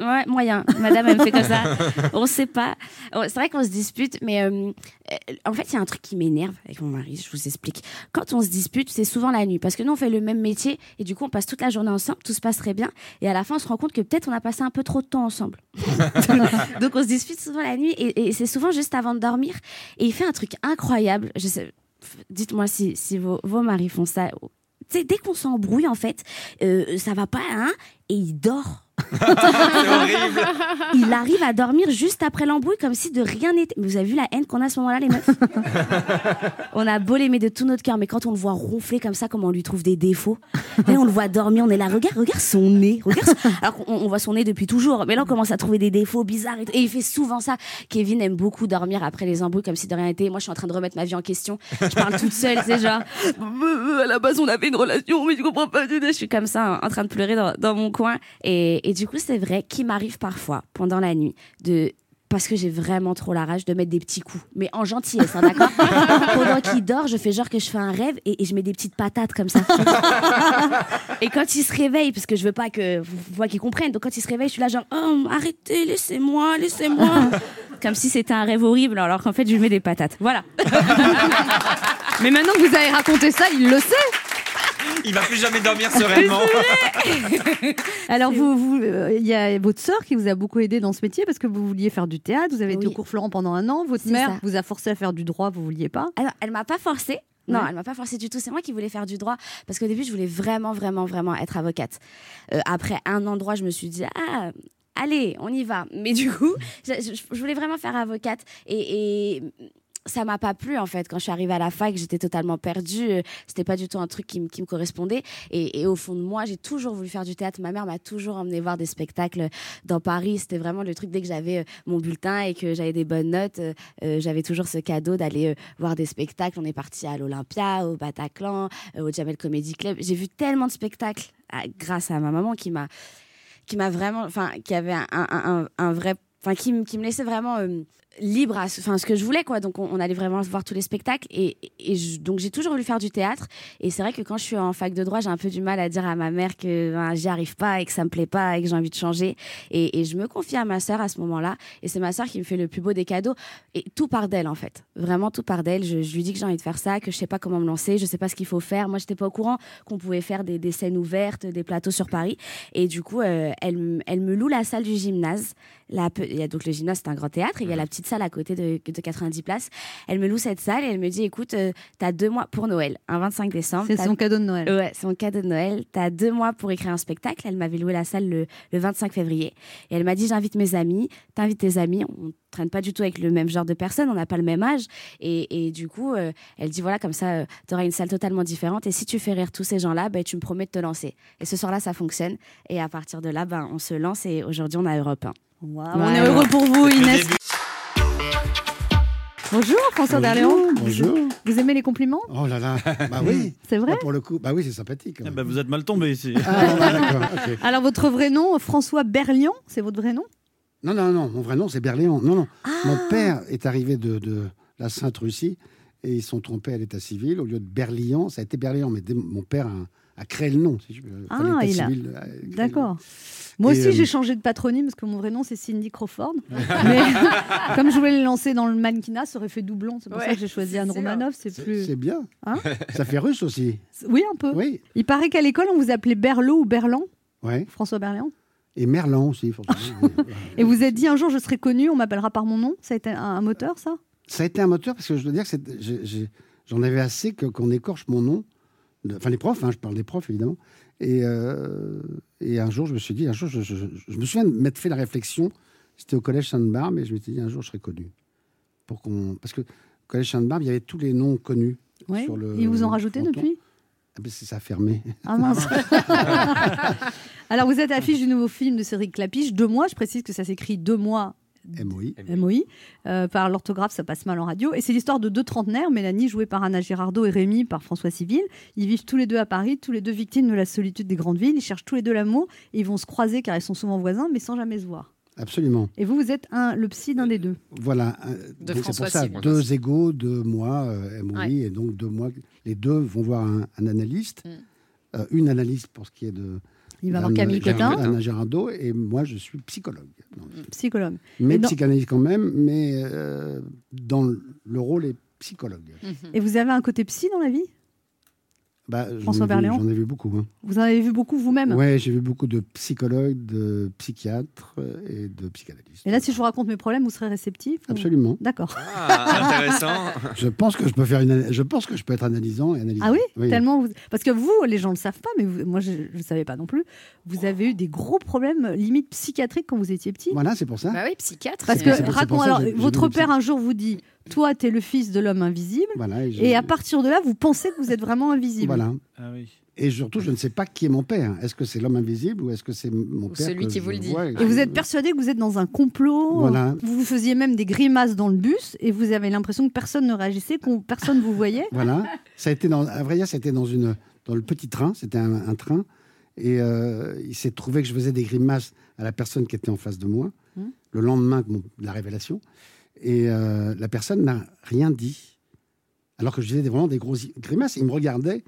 Ouais, moyen. Madame, elle me fait comme ça. On sait pas. Oh, C'est vrai qu'on se dispute, mais euh, euh, en fait, il y a un truc qui m'énerve avec mon mari, je vous explique. Quand on se dispute, c'est souvent la nuit, parce que nous, on fait le même métier, et du coup, on passe toute la journée ensemble, tout se passe très bien, et à la fin, on se rend compte que peut-être on a passé un peu trop de temps ensemble. Donc on se dispute souvent la nuit et, et c'est souvent juste avant de dormir. Et il fait un truc incroyable. Je sais, dites-moi si, vos, maris font ça. Dès qu'on s'embrouille, en fait, euh, ça va pas, hein, et il dort. Il arrive à dormir juste après l'embrouille comme si de rien n'était. Mais vous avez vu la haine qu'on a à ce moment-là, les meufs On a beau l'aimer de tout notre cœur, mais quand on le voit ronfler comme ça, comme on lui trouve des défauts, et on le voit dormir, on est là, regarde, regarde son nez. Regarde son- Alors qu'on on voit son nez depuis toujours, mais là on commence à trouver des défauts bizarres et. Et il fait souvent ça. Kevin aime beaucoup dormir après les embrouilles comme si de rien n'était. Moi je suis en train de remettre ma vie en question. Je parle toute seule, c'est genre, à la base on avait une relation, mais je comprends pas. Je suis comme ça en train de pleurer dans, dans mon coin. Et, et du coup c'est vrai qu'il m'arrive parfois pendant la nuit de parce que j'ai vraiment trop la rage de mettre des petits coups, mais en gentillesse, hein, d'accord Pendant qu'il dort, je fais genre que je fais un rêve et, et je mets des petites patates comme ça. et quand il se réveille, parce que je veux pas que vous voyez qu'il comprenne, donc quand il se réveille, je suis là genre oh, arrêtez, laissez-moi, laissez-moi, comme si c'était un rêve horrible, alors qu'en fait je lui mets des patates. Voilà. Mais maintenant que vous avez raconté ça, il le sait. Il va plus jamais dormir sereinement. Alors, vous, vous, euh, il y a votre sœur qui vous a beaucoup aidé dans ce métier parce que vous vouliez faire du théâtre, vous avez été Oui. au cours Florent pendant un an, votre C'est mère ça. vous a forcé à faire du droit, vous vouliez pas? Alors, elle m'a pas forcée. Non, Ouais. elle m'a pas forcé du tout. C'est moi qui voulais faire du droit parce qu'au début, je voulais vraiment, vraiment, vraiment être avocate. Euh, après un endroit, je me suis dit ah. Allez, on y va. Mais du coup, je, je- je voulais vraiment faire avocate et, et ça m'a pas plu en fait. Quand je suis arrivée à la fac, j'étais totalement perdue. Euh, C'était pas du tout un truc qui, me- correspondait. Et, au fond de moi, j'ai toujours voulu faire du théâtre. Ma mère m'a toujours emmené voir des spectacles dans Paris. C'était vraiment le truc dès que j'avais euh, mon bulletin et que j'avais des bonnes notes, euh, euh, j'avais toujours ce cadeau d'aller euh, voir des spectacles. On est parti à l'Olympia, au Bataclan, euh, au Jamel Comedy Club. J'ai vu tellement de spectacles ah, grâce à ma maman qui m'a qui m'a vraiment, enfin, qui avait un, vrai, enfin, qui, me- laissait vraiment euh, libre à ce, enfin, ce que je voulais, quoi. Donc, on, on allait vraiment voir tous les spectacles. Et, et je- donc, j'ai toujours voulu faire du théâtre. Et c'est vrai que quand je suis en fac de droit, j'ai un peu du mal à dire à ma mère que ben, j'y arrive pas et que ça me plaît pas et que j'ai envie de changer. Et, et je me confie à ma sœur à ce moment-là. Et c'est ma sœur qui me fait le plus beau des cadeaux. Et tout part d'elle, en fait. Vraiment tout part d'elle. Je, je lui dis que j'ai envie de faire ça, que je sais pas comment me lancer, je sais pas ce qu'il faut faire. Moi, j'étais pas au courant qu'on pouvait faire des, des scènes ouvertes, des plateaux sur Paris. Et du coup, euh, elle, elle me loue la salle du gymnase. La, il y a donc le gymnase, c'est un grand théâtre. et Il y a la petite salle à côté de, de 90 places. Elle me loue cette salle et elle me dit écoute, tu t'as deux mois pour Noël, un 25 décembre. C'est son cadeau de Noël. Ouais, c'est mon cadeau de Noël. T'as deux mois pour écrire un spectacle. Elle m'avait loué la salle le, le 25 février. Et elle m'a dit j'invite mes amis, t'invites tes amis. On traîne pas du tout avec le même genre de personnes, on n'a pas le même âge. Et, et du coup, euh, elle dit voilà, comme ça, euh, t'auras une salle totalement différente. Et si tu fais rire tous ces gens-là, ben, tu me promets de te lancer. Et ce soir-là, ça fonctionne. Et à partir de là, ben, on se lance. Et aujourd'hui, on a Europe 1. Waouh, On est heureux pour vous, Inès. Bonjour, François Berléand. bonjour. Vous aimez les compliments Oh là là, bah oui. C'est vrai Là, Pour le coup, bah oui, c'est sympathique. Eh ben, vous êtes mal tombé ici. Ah, ok. Alors, votre vrai nom, François Berlian, c'est votre vrai nom? Non, non, non, mon vrai nom, c'est Berléand. Non, non. Ah. Mon père est arrivé de, de la Sainte-Russie et ils sont trompés à l'état civil. Au lieu de Berlian, ça a été Berléand, mais mon père a, a créé le nom. Si je, veux. Enfin, Ah, il a. civil a créé le D'accord. Moi Et, aussi, euh, j'ai changé de patronyme parce que mon vrai nom, c'est Cindy Crawford. Mais comme je voulais le lancer dans le mannequinat, ça aurait fait doublon. C'est pour ça que j'ai choisi Anne. Romanoff. C'est plus. c'est bien. Hein ça fait russe aussi. Oui, un peu. Oui. Il paraît qu'à l'école, on vous appelait Berlot ou Berlan, Ouais. François Berlian. Et Merlan aussi, forcément. Et vous êtes dit un jour, je serai connu, on m'appellera par mon nom. Ça a été un, un moteur, ça? Ça a été un moteur parce que je dois dire que j'en avais assez qu'on écorche mon nom. Enfin, les profs, hein, je parle des profs évidemment. Et, euh, et un jour, je me suis dit, un jour, je, je- je- je me souviens de m'être fait la réflexion. C'était au collège Sainte-Barbe et je me suis dit, un jour, je serai connu. Pour qu'on, parce que au collège Sainte-Barbe, il y avait tous les noms connus. Oui. Sur le Ils vous ont rajouté fronton. depuis? Ah ben, c'est- ça a fermé. Ah mince. Alors, vous êtes affiche du nouveau film de Cédric Clapiche, Deux mois. Je précise que ça s'écrit Deux mois MOI. MOI. Euh, par l'orthographe, ça passe mal en radio. Et c'est l'histoire de deux trentenaires, Mélanie jouée par Anna Girardot et Rémi par François Civil. Ils vivent tous les deux à Paris, tous les deux victimes de la solitude des grandes villes. Ils cherchent tous les deux l'amour et ils vont se croiser car ils sont souvent voisins, mais sans jamais se voir. Absolument. Et vous, vous êtes un, le psy d'un des deux. Voilà. euh, De donc c'est François pour ça, Civil. deux égaux, deux mois, euh, MOI, Ouais. et donc deux mois. Les deux vont voir un, un analyste, Mm. euh, une analyste pour ce qui est de. Il va voir Camille Cotin, Anna Girardot, et moi je suis psychologue. Non, psychologue. Mais dans- psychanalyste quand même, mais euh, dans le, le rôle est psychologue. Et vous avez un côté psy dans la vie? Bah, François Berléand J'en ai vu beaucoup. hein. Vous en avez vu beaucoup vous-même? Ouais, j'ai vu beaucoup de psychologues, de psychiatres euh, et de psychanalystes. Et là, si je vous raconte mes problèmes, vous serez réceptif ou- Absolument. D'accord. Ah, intéressant. Je pense que je peux faire une. Je pense que je peux être analysant et analysant. Ah oui, Tellement vous... Parce que vous, les gens ne le savent pas, mais vous- moi, je ne savais pas non plus. Vous avez eu des gros problèmes, limite psychiatriques, quand vous étiez petit. Voilà, c'est pour ça. Bah oui, psychiatre. Parce que, raconte, alors, votre père un jour vous dit Toi, tu es le fils de l'homme invisible. Voilà, et, à partir de là, vous pensez que vous êtes vraiment invisible. Voilà. Ah oui. Et surtout, je ne sais pas qui est mon père. Est-ce que c'est l'homme invisible ou est-ce que c'est mon Ou père celui qui vous le dit. vois Et vous êtes persuadé que vous êtes dans un complot. Voilà. Vous faisiez même des grimaces dans le bus et vous avez l'impression que personne ne réagissait, que personne vous voyait. Voilà. Ça a été dans, à vrai dire, c'était dans une, dans le petit train. C'était un, un train. Et euh, il s'est trouvé que je faisais des grimaces à la personne qui était en face de moi Hmm. le lendemain de la révélation. Et euh, la personne n'a rien dit. Alors que je faisais vraiment des grosses grimaces. Il me regardait.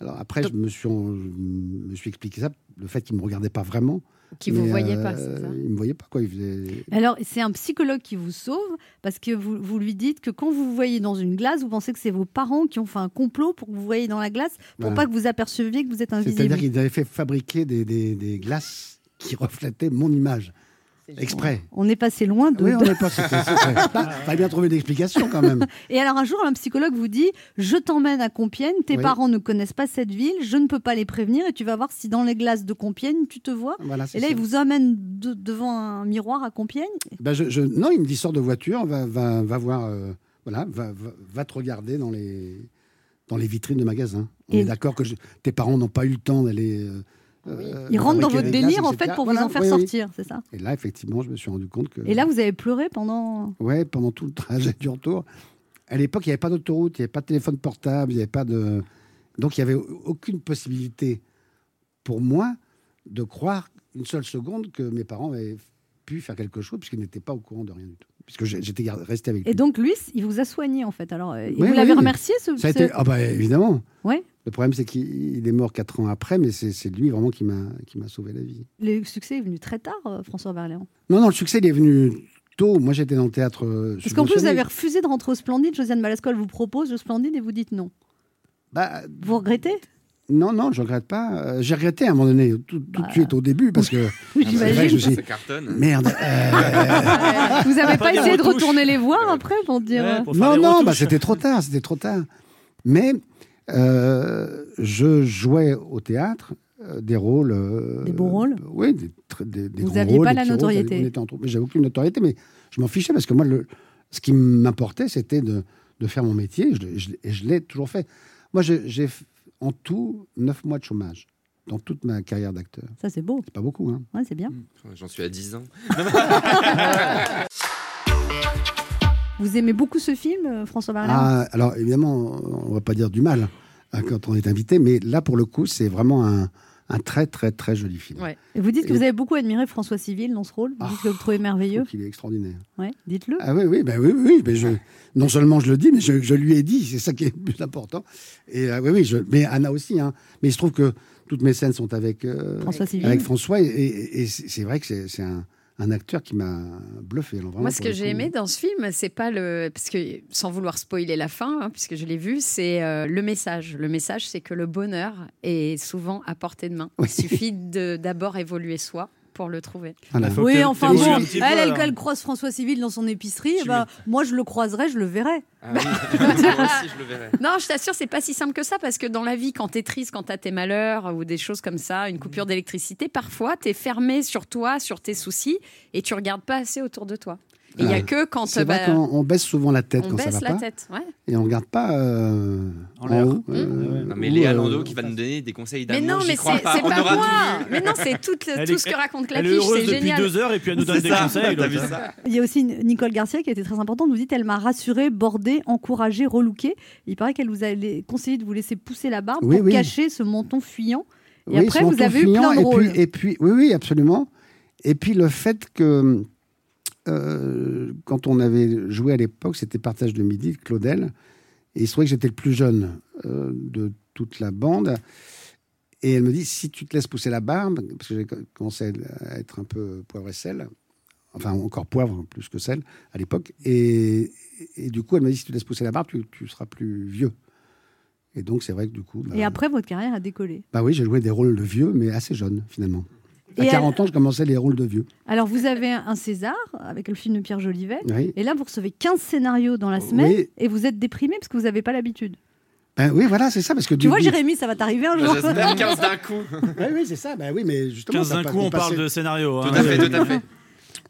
Alors après, je me suis, en- je me suis expliqué ça, le fait qu'il ne me regardait pas vraiment. Qui vous voyait euh, pas, c'est ça? Il ne me voyait pas. Quoi. Il faisait... Alors, c'est un psychologue qui vous sauve parce que vous, vous lui dites que quand vous vous voyez dans une glace, vous pensez que c'est vos parents qui ont fait un complot pour que vous voyez dans la glace pour Voilà. pas que vous aperceviez que vous êtes invisible. C'est-à-dire qu'ils avaient fait fabriquer des, des- des glaces qui reflétaient mon image. Exprès. On est passé loin de. Oui, on n'est pas. c'était- c'était- Fallait bien trouver une explication quand même. Et alors un jour, un psychologue vous dit Je t'emmène à Compiègne, tes Oui. parents ne connaissent pas cette ville, je ne peux pas les prévenir et tu vas voir si dans les glaces de Compiègne tu te vois. Voilà, et là, ça. il vous emmène de- devant un miroir à Compiègne. Ben, je, je- non, il me dit sors de voiture, va, va, va voir, euh, voilà, va, va, va te regarder dans les, dans les vitrines de magasins. On Et- est d'accord que je- tes parents n'ont pas eu le temps d'aller. euh, euh, Ils rentrent dans votre glaces, délire en fait pour Voilà, vous en faire oui, oui. sortir, c'est ça Et là, effectivement, je me suis rendu compte que. Et là, vous avez pleuré pendant. Ouais, pendant tout le trajet du retour. À l'époque, il n'y avait pas d'autoroute, il n'y avait pas de téléphone portable, il n'y avait pas de. Donc, il n'y avait aucune possibilité pour moi de croire une seule seconde que mes parents avaient pu faire quelque chose, puisqu'ils n'étaient pas au courant de rien du tout. Puisque j'étais resté avec lui. Et donc lui, il vous a soigné en fait. Alors, euh, Oui, vous l'avez oui. remercié ce. Ça a été. Ah, bah évidemment. Ouais. Le problème, c'est qu'il il est mort quatre ans après, mais c'est lui vraiment qui m'a qui m'a sauvé la vie. Le succès est venu très tard, euh, François Berléand. Non, non, le succès, il est venu tôt. Moi, j'étais dans le théâtre. euh, Parce qu'en plus, vous avez refusé de rentrer au Splendide. Josiane Balasco, elle vous propose le Splendide et vous dites non. Bah, Vous regrettez? Non, non, je regrette pas. Euh, J'ai regretté à un moment donné, tout, tout de suite au début, parce que. J'imagine. suis-. Merde. euh, Vous n'avez pas essayé de retourner les voir après pour dire. Ouais, pour faire non, non, bah, c'était trop tard, c'était trop tard. Mais euh, je jouais au théâtre euh, des rôles. euh, Des beaux rôles Oui, des, des, des Vous grands aviez rôles, pas la notoriété. on était en troupe. Mais J'avais aucune notoriété, mais je m'en fichais parce que moi, le, ce qui m'importait, c'était de, de faire mon métier je, je et je l'ai toujours fait. Moi, j'ai en tout neuf mois de chômage dans toute ma carrière d'acteur. Ça, c'est beau. C'est pas beaucoup, hein. Ouais, c'est bien. J'en suis à 10 ans. Vous aimez beaucoup ce film, euh, François Berléand Ah, alors évidemment, on va pas dire du mal hein, quand on est invité, mais là pour le coup, c'est vraiment un, un très très très joli film. Ouais. Et vous dites que vous avez beaucoup admiré François Civil dans ce rôle? Vous dites que vous le trouvez Je merveilleux. qu'il est extraordinaire. Ouais, dites-le. Ah oui, oui, ben oui, oui, mais je, non seulement je le dis, mais je, je lui ai dit, c'est ça qui est le plus important. Et euh, oui, oui, je, mais Anna aussi, hein. Mais il se trouve que toutes mes scènes sont avec euh, François Civil. avec François, et, et- et c'est vrai que c'est un, un acteur qui m'a bluffé. Moi, ce que j'ai aimé dans ce film, c'est pas le. Parce que, sans vouloir spoiler la fin, hein, puisque je l'ai vu, c'est euh, le message. Le message, c'est que le bonheur est souvent à portée de main. Oui. Il suffit d'abord évoluer soi pour le trouver. Voilà. Que Oui, enfin bon, peu, elle, elle, elle croise François Civil dans son épicerie. Bah, moi, je le croiserai, je le verrai. Ah oui, moi aussi, je le. Non, je t'assure, c'est pas si simple que ça parce que dans la vie, quand t'es triste, quand t'as tes malheurs ou des choses comme ça, une coupure d'électricité, parfois t'es fermé sur toi, sur tes soucis et tu regardes pas assez autour de toi. Il y a Ouais. que quand C'est bah, vrai qu'on on baisse souvent la tête on quand ça baisse va la pas, tête. Ouais. et on regarde pas euh, En en l'air. haut. Mmh. euh, Non, mais Léa euh, Landau qui va nous donner des conseils Mais d'amour. non, j'y mais c'est pas. On pas moi. Mais non, c'est tout, le- tout est- ce que raconte Elle est Clapiche, heureuse c'est depuis génial. deux heures et puis elle nous donne des ça, conseils. ça Il y a aussi Nicole Garcia qui a été très importante. Vous dites, elle m'a rassurée, bordée, encouragée, relookée. Il paraît qu'elle vous a la- conseillé de vous laisser pousser la barbe Oui, pour oui. cacher ce menton fuyant. Et Oui, après, vous avez eu plein de rôles. Et puis, oui, oui, absolument. Et puis le fait que euh, quand on avait joué à l'époque, c'était Partage de midi de Claudel, et il se trouvait que j'étais le plus jeune euh, de toute la bande. Et elle me dit si tu te laisses pousser la barbe, parce que j'ai commencé à être un peu poivre et sel, enfin encore poivre plus que sel à l'époque, et, et du coup elle m'a dit si tu te laisses pousser la barbe, tu, tu seras plus vieux. Et donc, c'est vrai que du coup. bah, Et après, votre carrière a décollé. bah oui, j'ai joué des rôles de vieux, mais assez jeunes, finalement. À Et 40 ans, je commençais les rôles de vieux. Alors, vous avez un César avec le film de Pierre Jolivet. Oui. Et là, vous recevez 15 scénarios dans la semaine Oui. et vous êtes déprimé parce que vous n'avez pas l'habitude. Ben oui, voilà, c'est ça. Parce que Tu du- vois, du- Jérémy, ça va t'arriver un jour. coup. oui, oui, c'est ça. Ben oui, mais justement. 15 ça d'un coup, on parle passait- de scénario. Tout hein. à fait, tout à fait.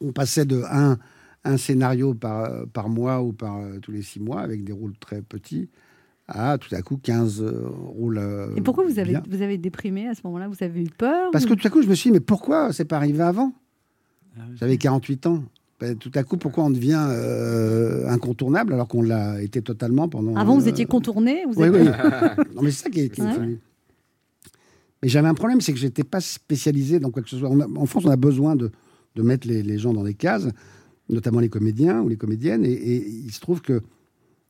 On passait de un, un scénario par, par mois ou par euh, tous les six mois avec des rôles très petits à tout à coup 15 euh, rôles. euh, Et pourquoi vous avez, bien. vous avez déprimé à ce moment-là? Vous avez eu peur Parce que tout à coup, je me suis dit, mais pourquoi c'est pas arrivé avant? Ah oui. J'avais 48 ans. Ben, tout à coup, pourquoi on devient euh, incontournable alors qu'on l'a été totalement pendant. Avant, vous étiez contourné vous Oui, êtes- oui. non, mais c'est ça qui est, qui est Ouais. fallu. Mais j'avais un problème, c'est que j'étais pas spécialisé dans quoi que ce soit. On a- en France, on a besoin de, de mettre les, les gens dans des cases, notamment les comédiens ou les comédiennes, et, et il se trouve que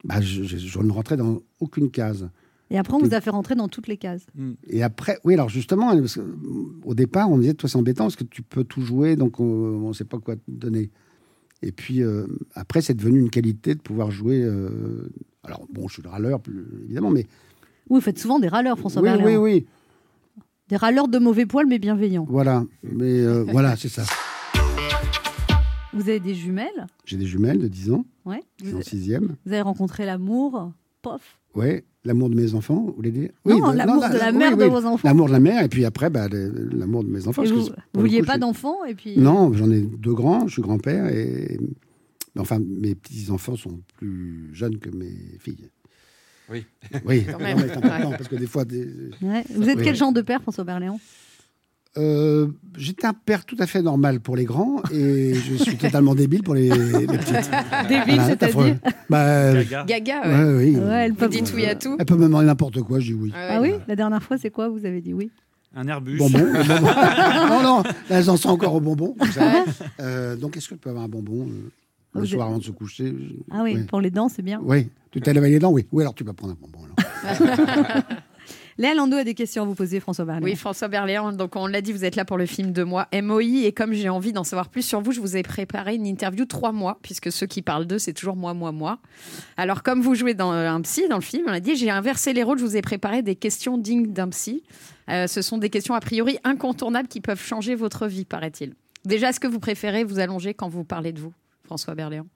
bah, je, je- je ne rentrais dans aucune case. Et après, on vous a fait rentrer dans toutes les cases. Et après, oui, alors justement, parce que, au départ, on me disait, toi, c'est embêtant parce que tu peux tout jouer, donc on ne sait pas quoi te donner. Et puis, euh, après, c'est devenu une qualité de pouvoir jouer. euh, alors, bon, je suis le râleur, évidemment, mais. Oui, vous faites souvent des râleurs, François oui, Berléand. oui, oui. Des râleurs de mauvais poil, mais bienveillants. Voilà, mais euh, voilà, c'est ça. Vous avez des jumelles? J'ai des jumelles de 10 ans, Ouais. Vous, en sixième. vous avez rencontré l'amour. Pof. Ouais, l'amour de mes enfants, vous voulez dire? Non, bah, l'amour de la mère de vos enfants. L'amour de la mère, et puis après, bah, l'amour de mes enfants. Et vous, le vouliez coup, pas d'enfants et puis. Non, j'en ai deux grands, je suis grand-père, et enfin, mes petits-enfants sont plus jeunes que mes filles. Oui. Oui, c'est important, parce que des fois... des- Ouais. Vous êtes Oui. quel genre de père, François Berléand? Euh, J'étais un père tout à fait normal pour les grands, et je suis totalement débile pour les, les petites. Débile, Voilà, c'est-à-dire. Bah, Gaga. Gaga, ouais. ouais, oui. Ouais, elle Vous peut- dites oui à tout. Elle peut me demander n'importe quoi, je dis oui. Ah oui La dernière fois, c'est quoi Vous avez dit oui? Un Airbus. Bonbon, non, non, là, elles en sont encore au bonbon. vous. Euh, donc, est-ce que je peux avoir un bonbon euh, le Vous soir êtes- avant de se coucher? Je- Ah oui, Oui. pour les dents, c'est bien. Oui. Tu t'es lavé les dents Oui. Oui, alors tu peux prendre un bonbon. alors. Léa Landau a des questions à vous poser, François Berléand. Oui, François Berléand, donc on l'a dit, vous êtes là pour le film de moi, MOI, et comme j'ai envie d'en savoir plus sur vous, je vous ai préparé une interview trois mois, puisque ceux qui parlent d'eux, c'est toujours moi, moi, moi. Alors, comme vous jouez dans euh, un psy dans le film, on a dit, j'ai inversé les rôles, je vous ai préparé des questions dignes d'un psy. Euh, ce sont des questions a priori incontournables qui peuvent changer votre vie, paraît-il. Déjà, est-ce que vous préférez vous allonger quand vous parlez de vous, François Berléand?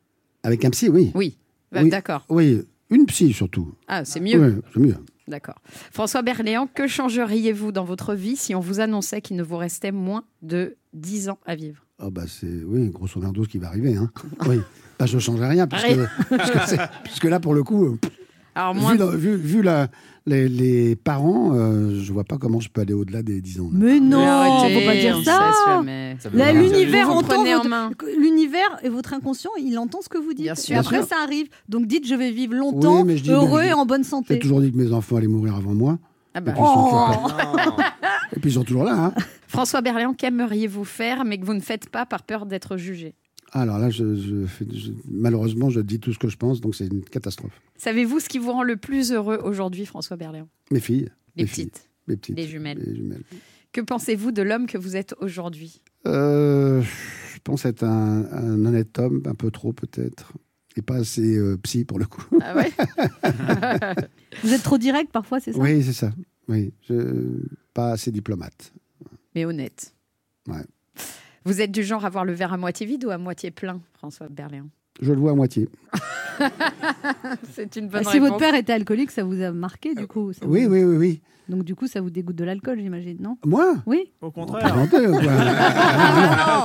Avec un psy, oui. Oui, Bah, Oui. d'accord. Oui, une psy surtout. Ah, c'est mieux. Oui, c'est mieux. D'accord. François Berléand, que changeriez-vous dans votre vie si on vous annonçait qu'il ne vous restait moins de 10 ans à vivre? Ah bah c'est oui, grosso merdo ce qui va arriver. Hein. Oui. Bah, je ne changerai rien, puisque, puisque, puisque là, pour le coup, Alors, moins vu, la- vu, vu la- les, les parents, euh, je vois pas comment je peux aller au-delà des 10 ans. Mais non, arrêtez, faut pas dire ça. Là, l'univers entend en main. L'univers et votre inconscient, il entend ce que vous dites. Bien et sûr. après, Bien sûr. ça arrive. Donc dites, je vais vivre longtemps, Oui, dis- heureux et en bonne J'ai santé. toujours dit que mes enfants allaient mourir avant moi. Ah Et bah. puis, ils sont Oh. toujours, et puis ils sont toujours là. Hein. François Berléand, qu'aimeriez-vous faire, mais que vous ne faites pas par peur d'être jugé? Alors là, je, je fais, je- malheureusement, je dis tout ce que je pense, donc c'est une catastrophe. Savez-vous ce qui vous rend le plus heureux aujourd'hui, François Berléand? Mes filles. Les mes filles, petites, mes petites. les jumelles. les jumelles. Que pensez-vous de l'homme que vous êtes aujourd'hui? Euh, je pense être un, un honnête homme, un peu trop peut-être, et pas assez euh, psy pour le coup. Ah ouais? Vous êtes trop direct parfois, c'est ça? Oui, c'est ça. Oui, je, pas assez diplomate. Mais honnête. Ouais. Vous êtes du genre à voir le verre à moitié vide ou à moitié plein, François Berléand Je le vois à moitié. C'est une bonne Si votre père était alcoolique, ça vous a marqué du coup. ça Oui, vous- oui, oui, oui. Donc du coup, ça vous dégoûte de l'alcool, j'imagine, non? Moi? Oui. Au Vous contraire. Au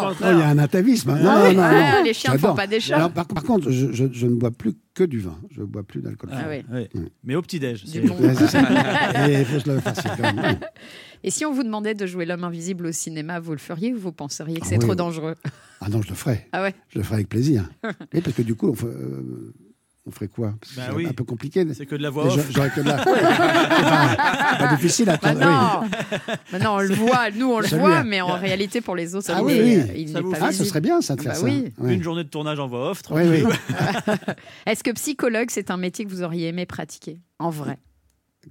Oh. Il y a un atavisme. hein. Non, Ah oui, non, non, ah, non. les chiens ne font pas des chats. Alors, par, par contre, je, je- je ne bois plus que du vin. Je ne bois plus d'alcool. Ah oui. Oui. Oui. Mais au petit-déj. C'est- bon. Et faut se le. Et si on vous demandait de jouer l'homme invisible au cinéma, vous le feriez ou vous penseriez que Ah c'est oui. trop dangereux? Ah non, je le ferai. Ah ouais Je le ferai avec plaisir. Oui, parce que du coup, on, fait- euh, on ferait quoi? Bah c'est oui. un peu compliqué. C'est que de la voix Mais. J'aurais que de la. pas, c'est pas difficile à Bah attendre. oui. non. Bah non, on le voit, nous on le voit, mais en réalité pour les autres, ça Ah oui, oui. il Ça vous pas Ah, ce serait bien ça de Ah faire bah ça. oui. Ouais. Une journée de tournage en voix off. Oui, oui. Est-ce que psychologue, c'est un métier que vous auriez aimé pratiquer En vrai?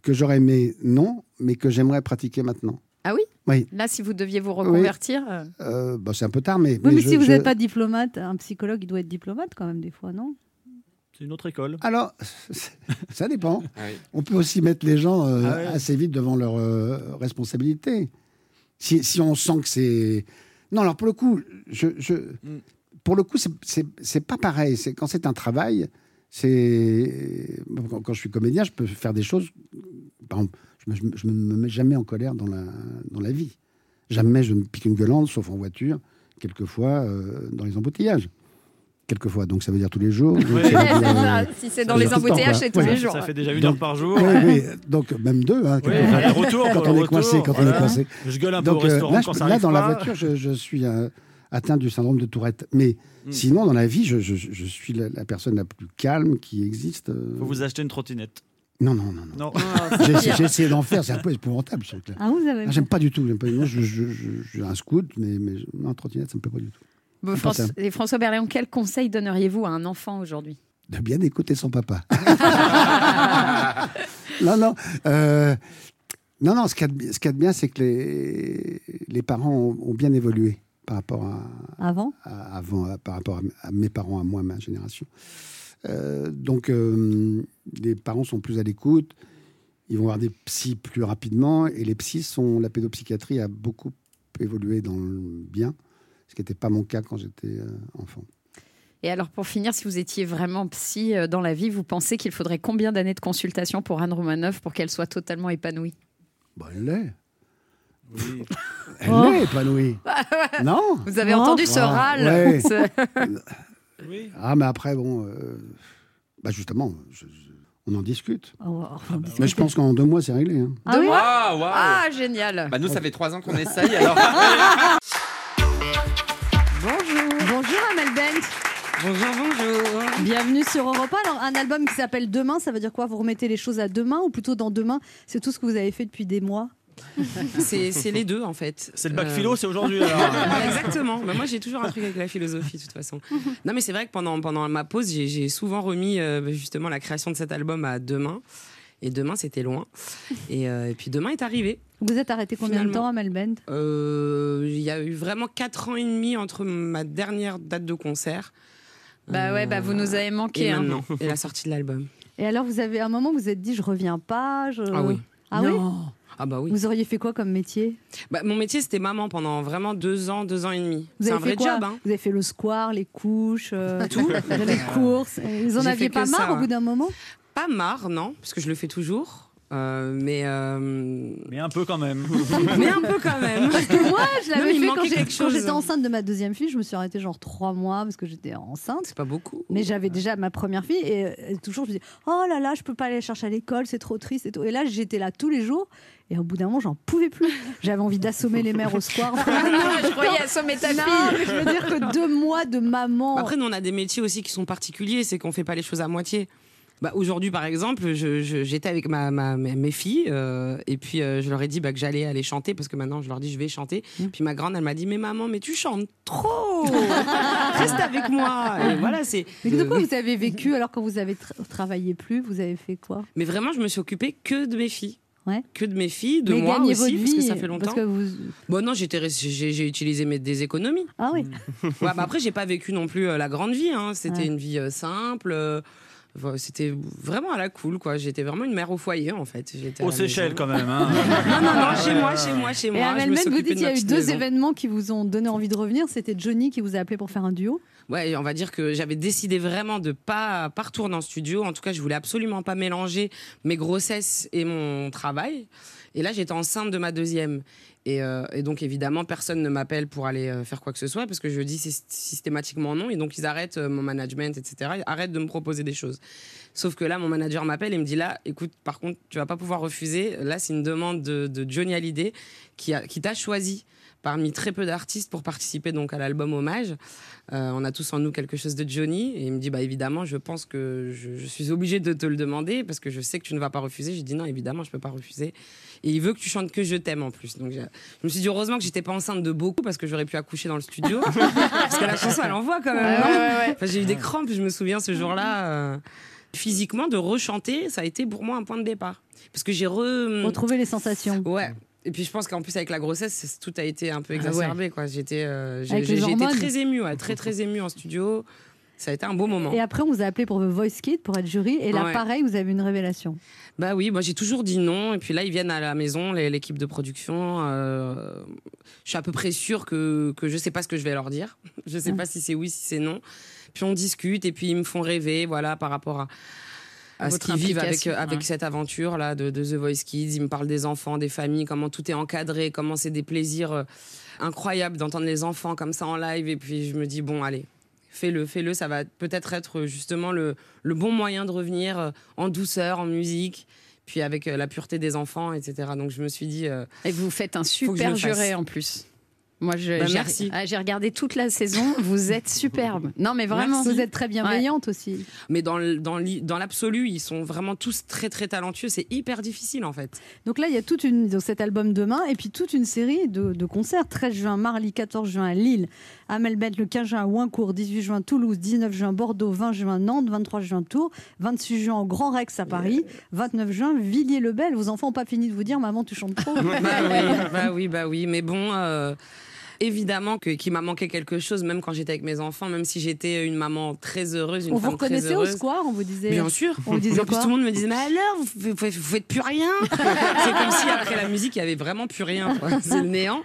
Que j'aurais aimé, non, mais que j'aimerais pratiquer maintenant. Ah oui? Oui. Là, si vous deviez vous reconvertir, euh, Euh, bah, c'est un peu tard, mais. Oui, mais, je- si vous je- n'êtes pas diplomate, un psychologue, il doit être diplomate quand même des fois, non? C'est une autre école. Alors, ça dépend. Ah oui. On peut aussi mettre les gens euh, Ah ouais. assez vite devant leurs euh, responsabilités. Si, si on sent que c'est. Non, alors pour le coup, je, je- Mm. pour le coup, c'est- pas pareil. C'est quand c'est un travail, c'est quand, quand je suis comédien, je peux faire des choses. Par exemple, je me, je me- je me mets jamais en colère dans la dans la vie. Jamais je ne pique une gueulante, sauf en voiture, quelquefois euh, dans les embouteillages. Quelquefois, donc ça veut dire tous les jours. Donc, Oui. ça veut dire, Ça, euh, si c'est dans les embouteillages, c'est tous Ouais. les jours. Ça fait déjà une Donc- heure par jour. oui, oui, donc même deux. Hein, Oui, quand on est coincé, quand on est coincé. Je gueule un peu Donc au euh, restaurant là, quand je- ça là, dans la voiture, je, je suis euh, atteint du syndrome de Tourette. Mais Mm. sinon, dans la vie, je, je- je suis la, la personne la plus calme qui existe. euh. Faut vous acheter une trottinette. Non, non, non, non. Non. J'ai j'ai essayé d'en faire, c'est un peu épouvantable. Ah, vous avez. Ah, J'aime pas du tout. j'aime Pas, je, un scoot, mais, mais non, trottinette, ça me plaît pas du tout. Bon, François- ça. et François Berléand, quel conseil donneriez-vous à un enfant aujourd'hui? De bien écouter son papa. non, non. euh, non, non, ce qu'il y a de- ce qu'il y a de bien, c'est que les, les parents ont, ont bien évolué par rapport à, Avant? à- avant, à- par rapport à, à mes parents, à moi, ma génération. Euh, donc, euh, les parents sont plus à l'écoute. Ils vont voir des psys plus rapidement. Et les psys sont. La pédopsychiatrie a beaucoup évolué dans le bien, qui n'était pas mon cas quand j'étais euh, enfant. Et alors, pour finir, si vous étiez vraiment psy euh, dans la vie, vous pensez qu'il faudrait combien d'années de consultation pour Anne Romanoff pour qu'elle soit totalement épanouie? Bah, elle l'est. Oui. Elle Oh. est épanouie. non Vous avez Non. entendu ce Ah, râle ouais. Ce- Oui. Ah, mais après, bon. euh, bah, justement, je- je- on en discute. Oh, oh, Mais je pense qu'en deux mois, c'est réglé. hein. Ah oui Ah, waouh Ah, génial Bah nous, ça fait trois ans qu'on essaye, alors... Bonjour, bonjour. Bienvenue sur Europe 1. Alors, un album qui s'appelle Demain, ça veut dire quoi? Vous remettez les choses à demain ou plutôt dans demain? C'est tout ce que vous avez fait depuis des mois? C'est les deux en fait. C'est le bac Euh, philo, c'est aujourd'hui. Exactement. Bah, moi, j'ai toujours un truc avec la philosophie, de toute façon. Non, mais c'est vrai que pendant, pendant ma pause, j'ai j'ai souvent remis euh, justement la création de cet album à demain. Et demain, c'était loin. Et, euh, et puis demain est arrivé. Vous êtes arrêté combien de temps, Amel Bent Euh, Il y a eu vraiment 4 ans et demi entre ma dernière date de concert. Bah ouais, bah vous nous avez manqué. Et hein. maintenant, et la sortie de l'album. Et alors, vous avez un moment, vous vous êtes dit, je reviens pas je... Ah oui. Ah oui? Ah bah oui. Vous auriez fait quoi comme métier? Bah, mon métier, c'était maman pendant vraiment deux ans, deux ans et demi. Vous C'est avez un fait vrai quoi job. Hein. Vous avez fait le square, les couches, euh, tout, les courses. Vous en aviez pas marre ça. au bout d'un moment? Pas marre, non, parce que je le fais toujours. Euh, mais, euh, Mais un peu quand même. mais un peu quand même. Parce que moi, je l'avais fait quand j'ai- j'étais enceinte de ma deuxième fille. Je me suis arrêtée genre trois mois parce que j'étais enceinte. C'est pas beaucoup. Mais j'avais déjà ma première fille et, euh, toujours je me disais oh là là je peux pas aller la chercher à l'école c'est trop triste et tout et là j'étais là tous les jours et au bout d'un moment j'en pouvais plus j'avais envie d'assommer les mères au square je croyais assommer ta non fille. mais je veux dire que deux mois de maman Après, nous, on a des métiers aussi qui sont particuliers, c'est qu'on fait pas les choses à moitié. Bah, Aujourd'hui, par exemple, je- je- j'étais avec ma, ma- mes filles euh, et puis euh, je leur ai dit bah, que j'allais aller chanter parce que maintenant je leur dis je vais chanter. Puis ma grande, elle m'a dit mais maman, mais tu chantes trop, reste avec moi. Et voilà, c'est. mais de quoi vous avez vécu alors quand vous avez tra- travaillé plus vous avez fait quoi? Mais vraiment, je me suis occupée que de mes filles. Ouais. Que de mes filles, de mais moi aussi, votre parce que ça fait longtemps. parce que vous Bon, non, j'ai utilisé mes, des économies. ah oui Ouais, bah après, j'ai pas vécu non plus euh, la grande vie. hein. C'était Ouais. une vie euh, simple. euh, C'était vraiment à la cool, quoi. J'étais vraiment une mère au foyer, en fait. Aux Seychelles quand même. Hein. Non, non, non, chez moi, chez moi, chez et moi. suis vous dites de il y a eu deux maison. événements qui vous ont donné envie de revenir c'était Johnny qui vous a appelé pour faire un duo Ouais, on va dire que j'avais décidé vraiment de pas, pas retourner en studio. En tout cas, je voulais absolument pas mélanger mes grossesses et mon travail. Et là, j'étais enceinte de ma deuxième. Et, euh, donc, évidemment, personne ne m'appelle pour aller euh, faire quoi que ce soit parce que je dis syst- systématiquement non. Et donc, ils arrêtent euh, mon management, etc. Ils arrêtent de me proposer des choses. Sauf que là, mon manager m'appelle et me dit là, écoute, par contre, tu vas pas pouvoir refuser. Là, c'est une demande de, Johnny Hallyday qui, a- qui t'a choisi parmi très peu d'artistes pour participer donc à l'album Hommage. Euh, on a tous en nous quelque chose de Johnny. Et il me dit, bah évidemment, je pense que je, je suis obligée de te le demander parce que je sais que tu ne vas pas refuser. J'ai dit non, évidemment, je peux pas refuser. Et il veut que tu chantes que je t'aime en plus. Donc je me suis dit heureusement que j'étais pas enceinte de beaucoup parce que j'aurais pu accoucher dans le studio. parce que la chanson, elle envoie quand même. Enfin, j'ai eu des crampes, je me souviens ce jour-là. euh, physiquement, de rechanter, ça a été pour moi un point de départ. Parce que j'ai re... retrouver les sensations Ouais. Et puis je pense qu'en plus avec la grossesse, tout a été un peu exacerbé. quoi. J'étais, euh, j'ai, été très émue, ouais, très très émue en studio. Ça a été un beau moment. Et après, on vous a appelé pour The Voice Kid, pour être jury. Et là, Ouais. pareil, vous avez une révélation. Bah oui, moi j'ai toujours dit non. Et puis là, ils viennent à la maison, l'équipe de production. euh, je suis à peu près sûre que, que je sais pas ce que je vais leur dire. Je sais Ah. pas si c'est oui, si c'est non. Puis on discute et puis ils me font rêver, voilà, par rapport à, à ce qu'ils vivent avec, implication, avec ouais. cette aventure là de, de The Voice Kids. Ils me parlent des enfants, des familles, comment tout est encadré, comment c'est des plaisirs euh, incroyables d'entendre les enfants comme ça en live. Et puis je me dis bon, allez. Fais-le, fais-le, ça va peut-être être justement le, le bon moyen de revenir euh, en douceur, en musique, puis avec euh, la pureté des enfants, etc. Donc je me suis dit. euh, Et vous faites un super juré en plus. Moi, je, Bah, j'ai- ah, j'ai regardé toute la saison. Vous êtes superbe. Non, mais vraiment. Merci. Vous êtes très bienveillante aussi. Mais dans, dans, dans l'absolu, ils sont vraiment tous très très talentueux. C'est hyper difficile en fait. Donc là, il y a toute une, donc cet album demain, et puis toute une série de, de concerts. 13 juin, Marly, 14 juin, Lille, Amelbet, le 15 juin, Ouincourt, 18 juin, Toulouse, 19 juin, Bordeaux, 20 juin, Nantes, 23 juin, Tours, 26 juin, au Grand Rex à Paris, 29 juin, Villiers-le-Bel. Vos enfants n'ont pas fini de vous dire, maman, tu chantes trop. bah, oui, bah oui, bah oui. Mais bon, euh, évidemment que qu'il m'a manqué quelque chose, même quand j'étais avec mes enfants, même si j'étais une maman très heureuse, une On vous très reconnaissait au square, on vous disait. Bien sûr. On vous disait en plus, tout le monde me disait, mais alors, vous, vous, vous faites plus rien. c'est comme si après la musique, il y avait vraiment plus rien. C'est le néant.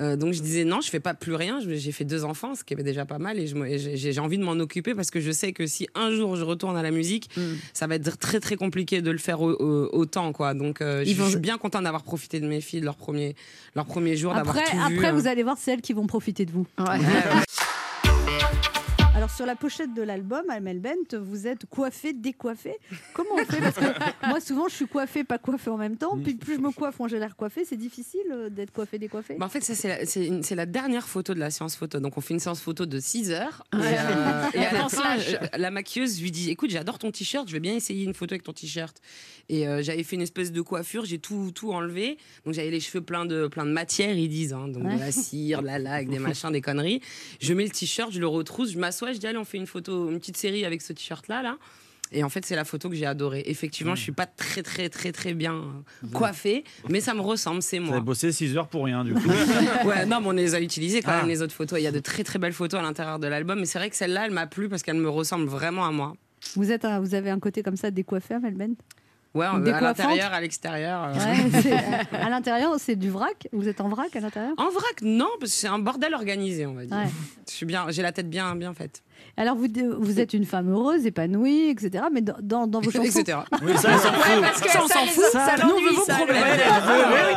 Euh, donc je disais, non, je fais pas plus rien. J'ai fait deux enfants, ce qui est déjà pas mal. Et j'ai envie de m'en occuper parce que je sais que si un jour je retourne à la musique, Mm. ça va être très très compliqué de le faire au- au- autant. Quoi. Donc euh, je, Ils vont- je suis bien content d'avoir profité de mes filles, de leur premier, leur premier jour, d'avoir Après, tout vu. après hein. vous allez voir, c'est elles qui vont profiter de vous. Ouais. Alors sur la pochette de l'album, Amel Bent, vous êtes coiffée, décoiffée. Comment on fait? Parce que moi souvent je suis coiffée, pas coiffée en même temps. Puis plus je me coiffe, moins j'ai l'air coiffée. C'est difficile euh, d'être coiffée, décoiffée? Bah, en fait, ça, c'est la, dernière photo de la séance photo. Donc, on fait une séance photo de 6 heures. Et, euh, et à la fin, je- la maquilleuse lui dit Écoute, j'adore ton t-shirt, je vais bien essayer une photo avec ton t-shirt. Et euh, j'avais fait une espèce de coiffure, j'ai tout, tout enlevé. Donc, j'avais les cheveux pleins de, plein de matière, ils disent. hein. donc, Ouais. de la cire, de la laque, des machins, des conneries. Je mets le t-shirt, je le retrousse, je m'assois, je dis Allez, on fait une photo, une petite série avec ce t-shirt-là. Là. Et en fait, c'est la photo que j'ai adorée. Effectivement, je suis pas très, très, très, très bien euh, coiffée, mais ça me ressemble, c'est Vous moi. avez bossé 6 heures pour rien, du coup. ouais, non, mais on les a utilisées quand Ah. même, les autres photos. Il y a de très très belles photos à l'intérieur de l'album, mais c'est vrai que celle-là, elle m'a plu parce qu'elle me ressemble vraiment à moi. Vous êtes, un- vous avez un côté comme ça décoiffé, Bent. Ouais, Une à l'intérieur, à l'extérieur. euh. Ouais, c'est- à l'intérieur, c'est du vrac? Vous êtes en vrac à l'intérieur? En vrac, non, parce que c'est un bordel organisé, on va dire. Ouais. Je suis bien, j'ai la tête bien, bien faite. Alors vous, vous êtes une femme heureuse, épanouie, etc. Mais dans, dans, dans vos chansons, Etc. Oui, ça, elle s'en fout. Ouais, parce que Ça, on ça, s'en les fout. autres, ça Nous, on veut vos problèmes.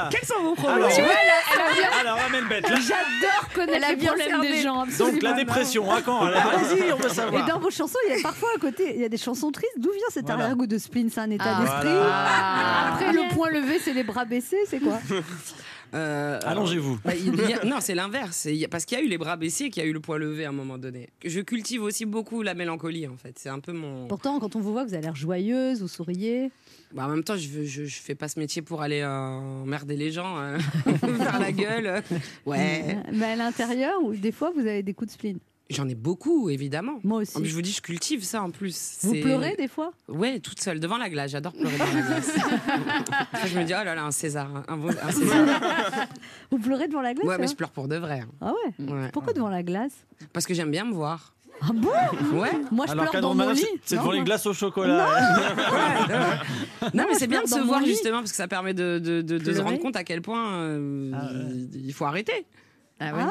Quels sont vos Alors, problèmes Tu vois, elle a- elle a bien- alors Bent, là- J'adore connaître les problèmes des gens. donc la dépression, à quand Allez, Vas-y, on veut Et savoir. dans vos chansons, il y a parfois à côté, il y a des chansons tristes. D'où vient cet arrière-goût de spleen? C'est un état Ah. d'esprit. Après, le point levé, c'est les bras baissés, c'est quoi? Euh, Allongez-vous. Bah, non, c'est l'inverse. Parce qu'il y a eu les bras baissés et qu'il y a eu le poids levé à un moment donné. Je cultive aussi beaucoup la mélancolie, en fait. C'est un peu mon. Pourtant, quand on vous voit, vous avez l'air joyeuse, vous souriez. Bah, en même temps, je, veux- je, je fais pas ce métier pour aller euh, emmerder les gens, euh, faire la gueule. Ouais. Mais à l'intérieur, ou des fois, vous avez des coups de spleen. J'en ai beaucoup, évidemment. Moi aussi. En plus, je vous dis, je cultive ça en plus. Vous pleurez des fois? Ouais, toute seule, devant la glace. J'adore pleurer devant la glace. Après, je me dis, oh là là, un César. Un, beau- un César. Vous pleurez devant la glace Ouais, mais hein je pleure pour de vrai. hein. Ah ouais? Ouais. Pourquoi devant la glace? Parce que j'aime bien me voir. Ah bon? Ouais. Moi, je Alors pleure dans mon lit. c'est- Non, devant les moi- glaces au chocolat. Non, mais je c'est bien pleure de se dans mon voir lit. justement parce que ça permet de, de, de- de se Pleurer. rendre compte à quel point euh, il- il faut arrêter. Ah Ah ouais? ouais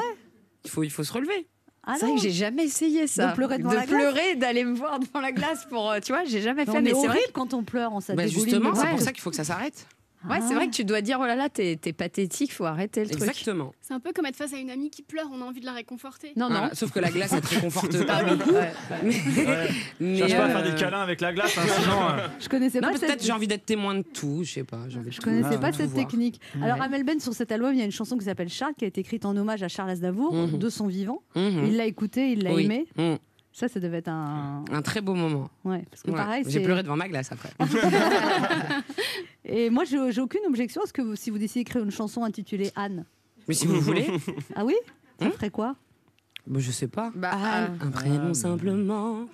Il faut, il faut se relever. Ah C'est vrai que j'ai jamais essayé ça. De pleurer devant de la glace pleurer, d'aller me voir devant la glace pour, euh, tu vois, j'ai jamais Mais fait. on Mais est c'est vrai. horrible quand on pleure, on ça Bah, dégouline justement, c'est pour ça qu'il faut que ça s'arrête. Ouais, c'est Ah. vrai que tu dois dire oh là là, t'es pathétique, faut arrêter le truc. Exactement. C'est un peu comme être face à une amie qui pleure, on a envie de la réconforter. Non, non. Voilà. Sauf que la glace, elle te réconforte pas Ouais, ouais. Mais, mais, Cherche pas à faire des câlins avec la glace, hein, sinon. euh, Je connaissais Non, pas cette... peut-être j'ai envie d'être témoin de tout, je sais pas. j'ai envie de Je tout- connaissais Ah, pas tout cette voir. technique. Alors, Ouais. Amel Ben, sur cet album, il y a une chanson qui s'appelle Charles, qui a été écrite en hommage à Charles Aznavour, Mhm. de son vivant. Mhm. Il l'a écouté, il l'a Oui. aimé. Mhm. Ça, ça devait être un. Un très beau moment. Ouais, parce que Ouais. pareil, J'ai pleuré devant ma glace après. Et moi, j'ai aucune objection à ce que vous- si vous décidez d'écrire une chanson intitulée Anne. Mais si vous voulez, Ah oui Ça Hein ferait quoi bah, je sais pas. Bah, Anne. Un prénom simplement.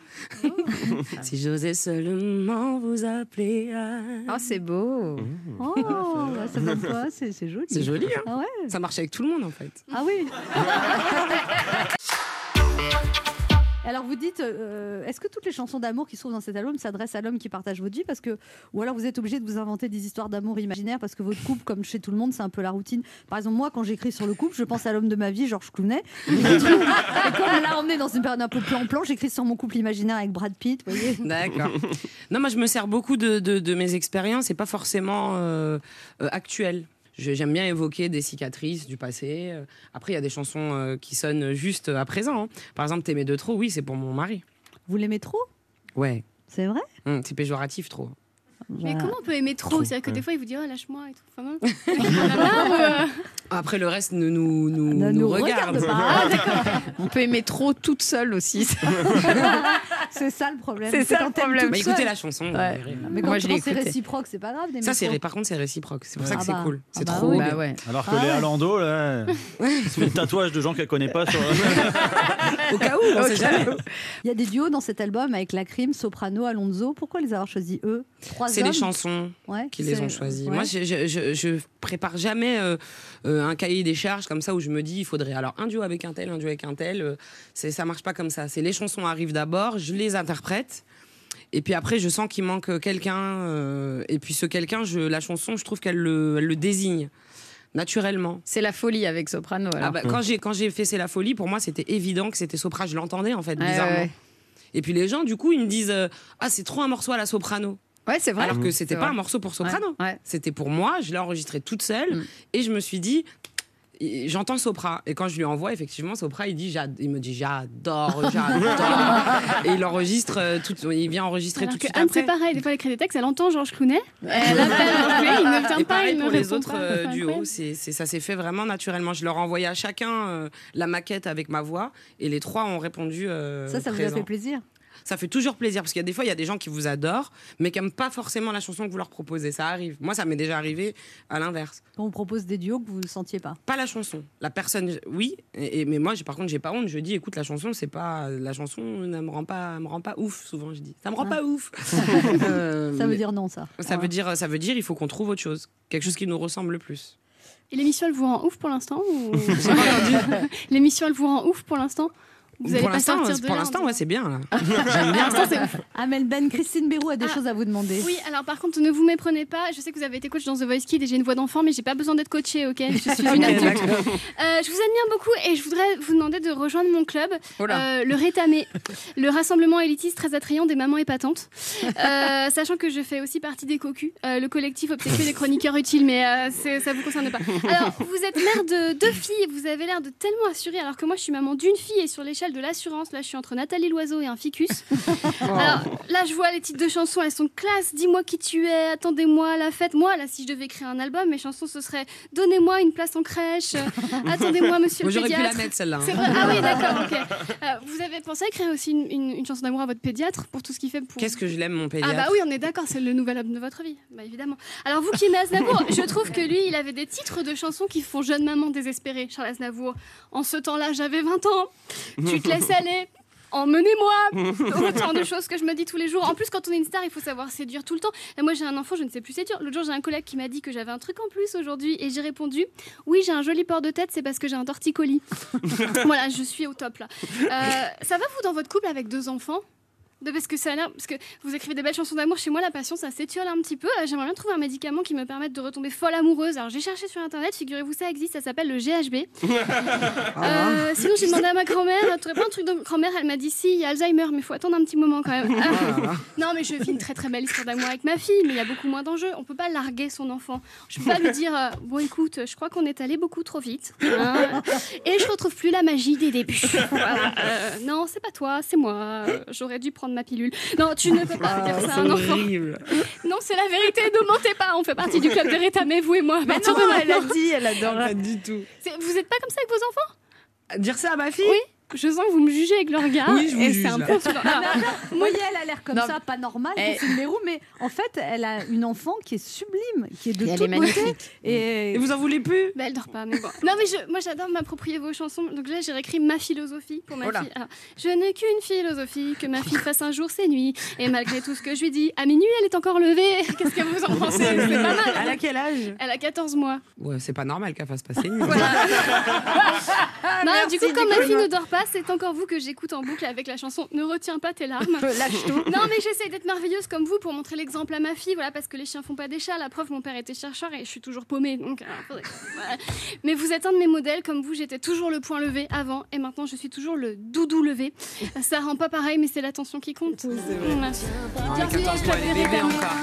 si j'osais seulement vous appeler Anne. Oh, c'est beau. Oh, bah, ça donne quoi C'est c'est joli. C'est joli, hein Ah ouais Ça marche avec tout le monde en fait. Ah oui Alors vous dites, euh, est-ce que toutes les chansons d'amour qui se trouvent dans cet album s'adressent à l'homme qui partage votre vie parce que, ou alors vous êtes obligé de vous inventer des histoires d'amour imaginaires parce que votre couple, comme chez tout le monde, c'est un peu la routine. Par exemple, moi, quand j'écris sur le couple, je pense à l'homme de ma vie, Georges Clooney. Et on l'a emmené dans une période un peu plan-plan, j'écris sur mon couple imaginaire avec Brad Pitt. D'accord. Non, moi, je me sers beaucoup de mes expériences et pas forcément euh, euh, actuelles. Je- J'aime bien évoquer des cicatrices du passé. Euh, Après, il y a des chansons euh, qui sonnent juste à présent. hein. Par exemple, T'aimer de trop, oui, c'est pour mon mari. Vous l'aimez trop? Ouais. C'est vrai? Hum, c'est péjoratif trop. Mais comment on peut aimer trop, C'est-à-dire que des fois, il vous dit oh, lâche-moi et tout. Enfin, non. Après, le reste ne nous, nous, Ne nous nous regarde. regarde pas. Ah. On peut aimer trop toute seule aussi. C'est ça le problème. C'est ça le problème. Bah, écoutez la chanson. Ouais. Mais quand, Moi, je c'est réciproque, c'est pas grave. Ça, c'est par contre, c'est réciproque. C'est pour ça que Ah c'est bah. cool. Ah C'est bah trop. oui. Bah ouais. Alors que Ah les ouais. Lando, là, il se fait le tatouage de gens qu'elle connaît pas sur. Au cas où, on sait jamais. Il y a des duos dans cet album avec la crime, Soprano, Alonso. Pourquoi les avoir choisis eux? C'est les chansons qui les c'est- ont choisis. Moi, je, prépare jamais euh, euh, un cahier des charges comme ça où je me dis il faudrait alors un duo avec un tel, un duo avec un tel. euh, c'est ça marche pas comme ça. C'est les chansons arrivent d'abord, je les interprète. Et puis après, je sens qu'il manque quelqu'un. euh, et puis ce quelqu'un, je, la chanson, je trouve qu'elle le, le désigne naturellement. C'est la folie avec Soprano. Alors. Ah bah, quand j'ai quand j'ai fait c'est la folie, pour moi c'était évident que c'était Sopra. Je l'entendais en fait bizarrement. ouais. Et puis les gens du coup ils me disent euh, ah c'est trop un morceau à la Soprano. Ouais, c'est vrai. Alors que C'est c'était pas vrai. un morceau pour soprano. Ouais, ouais. C'était pour moi, je l'ai enregistré toute seule Mm. et je me suis dit j'entends Sopra et quand je lui envoie effectivement Sopra il dit j'ad- il me dit j'adore j'adore et il enregistre euh, tout il vient enregistrer Alors tout de suite Anne, c'est après pareil. Des fois, elle écrit des textes, elle entend Georges Clooney. Elle appelle Georges il ne vient et pas, il ne pour les répond autres pas. euh, C'est duos, c'est, c'est- ça s'est fait vraiment naturellement. Je leur ai envoyé à chacun euh, la maquette avec ma voix et les trois ont répondu. euh, Ça, ça vous a fait plaisir Ça fait toujours plaisir parce qu'il y a des fois, il y a des gens qui vous adorent, mais qui n'aiment pas forcément la chanson que vous leur proposez. Ça arrive. Moi, ça m'est déjà arrivé à l'inverse. On vous propose des duos que vous ne sentiez pas. Pas la chanson. La personne, oui, et, et- mais moi, par contre, j'ai pas honte. Je dis, écoute, la chanson, c'est pas la chanson, ne me rend pas, me rend pas ouf. Souvent, je dis, ça me rend Ah. pas ouf. Euh, Ça veut mais- dire non, ça. Ça veut dire, ça veut dire, il faut qu'on trouve autre chose, quelque chose qui nous ressemble le plus. Et l'émission, elle vous rend ouf pour l'instant ou... L'émission, elle vous rend ouf pour l'instant? Vous pour pas l'instant, pour ouais, c'est bien. J'aime. Amel Ben, Christine Béroux a des Ah. choses à vous demander. Oui, alors par contre, ne vous méprenez pas. Je sais que vous avez été coach dans The Voice Kids et j'ai une voix d'enfant, mais j'ai pas besoin d'être coachée, ok? Je suis une adulte. Euh, je vous admire beaucoup et je voudrais vous demander de rejoindre mon club, Oh euh, le Rétamé, le rassemblement élitiste très attrayant des mamans épatantes. Euh, sachant que je fais aussi partie des cocus, euh, le collectif obséquieux des chroniqueurs utiles, mais euh, ça vous concerne pas. Alors, vous êtes mère de deux filles, vous avez l'air de tellement assurée, alors que moi je suis maman d'une fille et sur l'échelle de l'assurance, là je suis entre Nathalie Loiseau et un ficus. Alors là, je vois les titres de chansons, elles sont classe. Dis-moi qui tu es, attendez-moi la fête. Moi, là, si je devais écrire un album, mes chansons, ce serait Donnez-moi une place en crèche, attendez-moi, monsieur le j'aurais pu pédiatre. la mettre, celle-là, hein. Ah oui, d'accord, ok. Euh, vous avez pensé à écrire aussi une, une- une chanson d'amour à votre pédiatre pour tout ce qu'il fait pour. Qu'est-ce que je l'aime, mon pédiatre Ah bah oui, on est d'accord, c'est le nouvel homme de votre vie, bah évidemment. Alors vous qui aimez Aznavour, je trouve que lui, il avait des titres de chansons qui font jeune maman désespérée, Charles Aznavour. En ce temps-là, j'avais 20 ans, tu te laisses aller. Emmenez-moi Autant de choses que je me dis tous les jours. En plus, quand on est une star, il faut savoir séduire tout le temps. Et moi, j'ai un enfant, je ne sais plus séduire. L'autre jour, j'ai un collègue qui m'a dit que j'avais un truc en plus aujourd'hui. Et j'ai répondu Oui, j'ai un joli port de tête, c'est parce que j'ai un torticolis. voilà, je suis au top là. Euh, ça va, vous, dans votre couple avec deux enfants? De, parce que ça a l'air, parce que vous écrivez des belles chansons d'amour. Chez moi, la passion, ça s'étiole un petit peu. Euh, J'aimerais bien trouver un médicament qui me permette de retomber folle amoureuse. Alors j'ai cherché sur internet. Figurez-vous, ça existe. Ça s'appelle le GHB. Euh, sinon, j'ai demandé à ma grand-mère. Tu pas un truc de grand-mère Elle m'a dit si, il y a Alzheimer, mais il faut attendre un petit moment quand même. Ah. non, mais je vis une très très belle histoire d'amour avec ma fille, mais il y a beaucoup moins d'enjeux. On peut pas larguer son enfant. Je peux pas lui dire euh, bon, écoute, je crois qu'on est allé beaucoup trop vite, hein, et je retrouve plus la magie des débuts. Voilà. Euh, non, c'est pas toi, c'est moi. Euh, J'aurais dû prendre ma pilule. Non, tu ne peux pas dire ça à un enfant. horrible. Non, c'est la vérité. Ne mentez pas. On fait partie du club des rétamés, vous et moi. Mais partir non, de elle a dit, elle adore. Pas du tout. Vous êtes pas comme ça avec vos enfants? Dire ça à ma fille? Oui. Je sens que vous me jugez avec le regard. Oui, je vous et juge, c'est un peu voyez, elle a l'air comme Non. ça, pas normale, Eh. Christine Béroux, mais en fait, elle a une enfant qui est sublime, qui est de Et elle toute magnifique. beauté. Et, Et vous en voulez plus? Bah, elle dort pas, mais bon. Non, mais je- moi j'adore m'approprier vos chansons. Donc là, j'ai réécrit ma philosophie pour ma Oh fille. Alors, je n'ai qu'une philosophie, que ma fille fasse un jour ses nuits. Et malgré tout ce que je lui dis, à minuit, elle est encore levée. Qu'est-ce que vous en pensez? C'est pas mal. Elle a quel âge? Elle a 14 mois. Ouais, c'est pas normal qu'elle fasse passer une nuit. non, du coup, quand ma fille ne dort pas, c'est encore vous que j'écoute en boucle avec la chanson Ne retiens pas tes larmes. Lâche tout. Non, mais j'essaie d'être merveilleuse comme vous pour montrer l'exemple à ma fille, voilà, parce que les chiens font pas des chats. La preuve, mon père était chercheur et je suis toujours paumée. Donc, euh, faudrait- voilà. Mais vous êtes un de mes modèles, comme vous, j'étais toujours le point levé avant et maintenant je suis toujours le doudou levé. Ça rend pas pareil, mais c'est l'attention qui compte. Voilà. Non, mais Bienvenue 14 mois, avec elle est la bébé vérité. encore.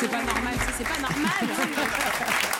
C'est pas normal, c'est pas normal.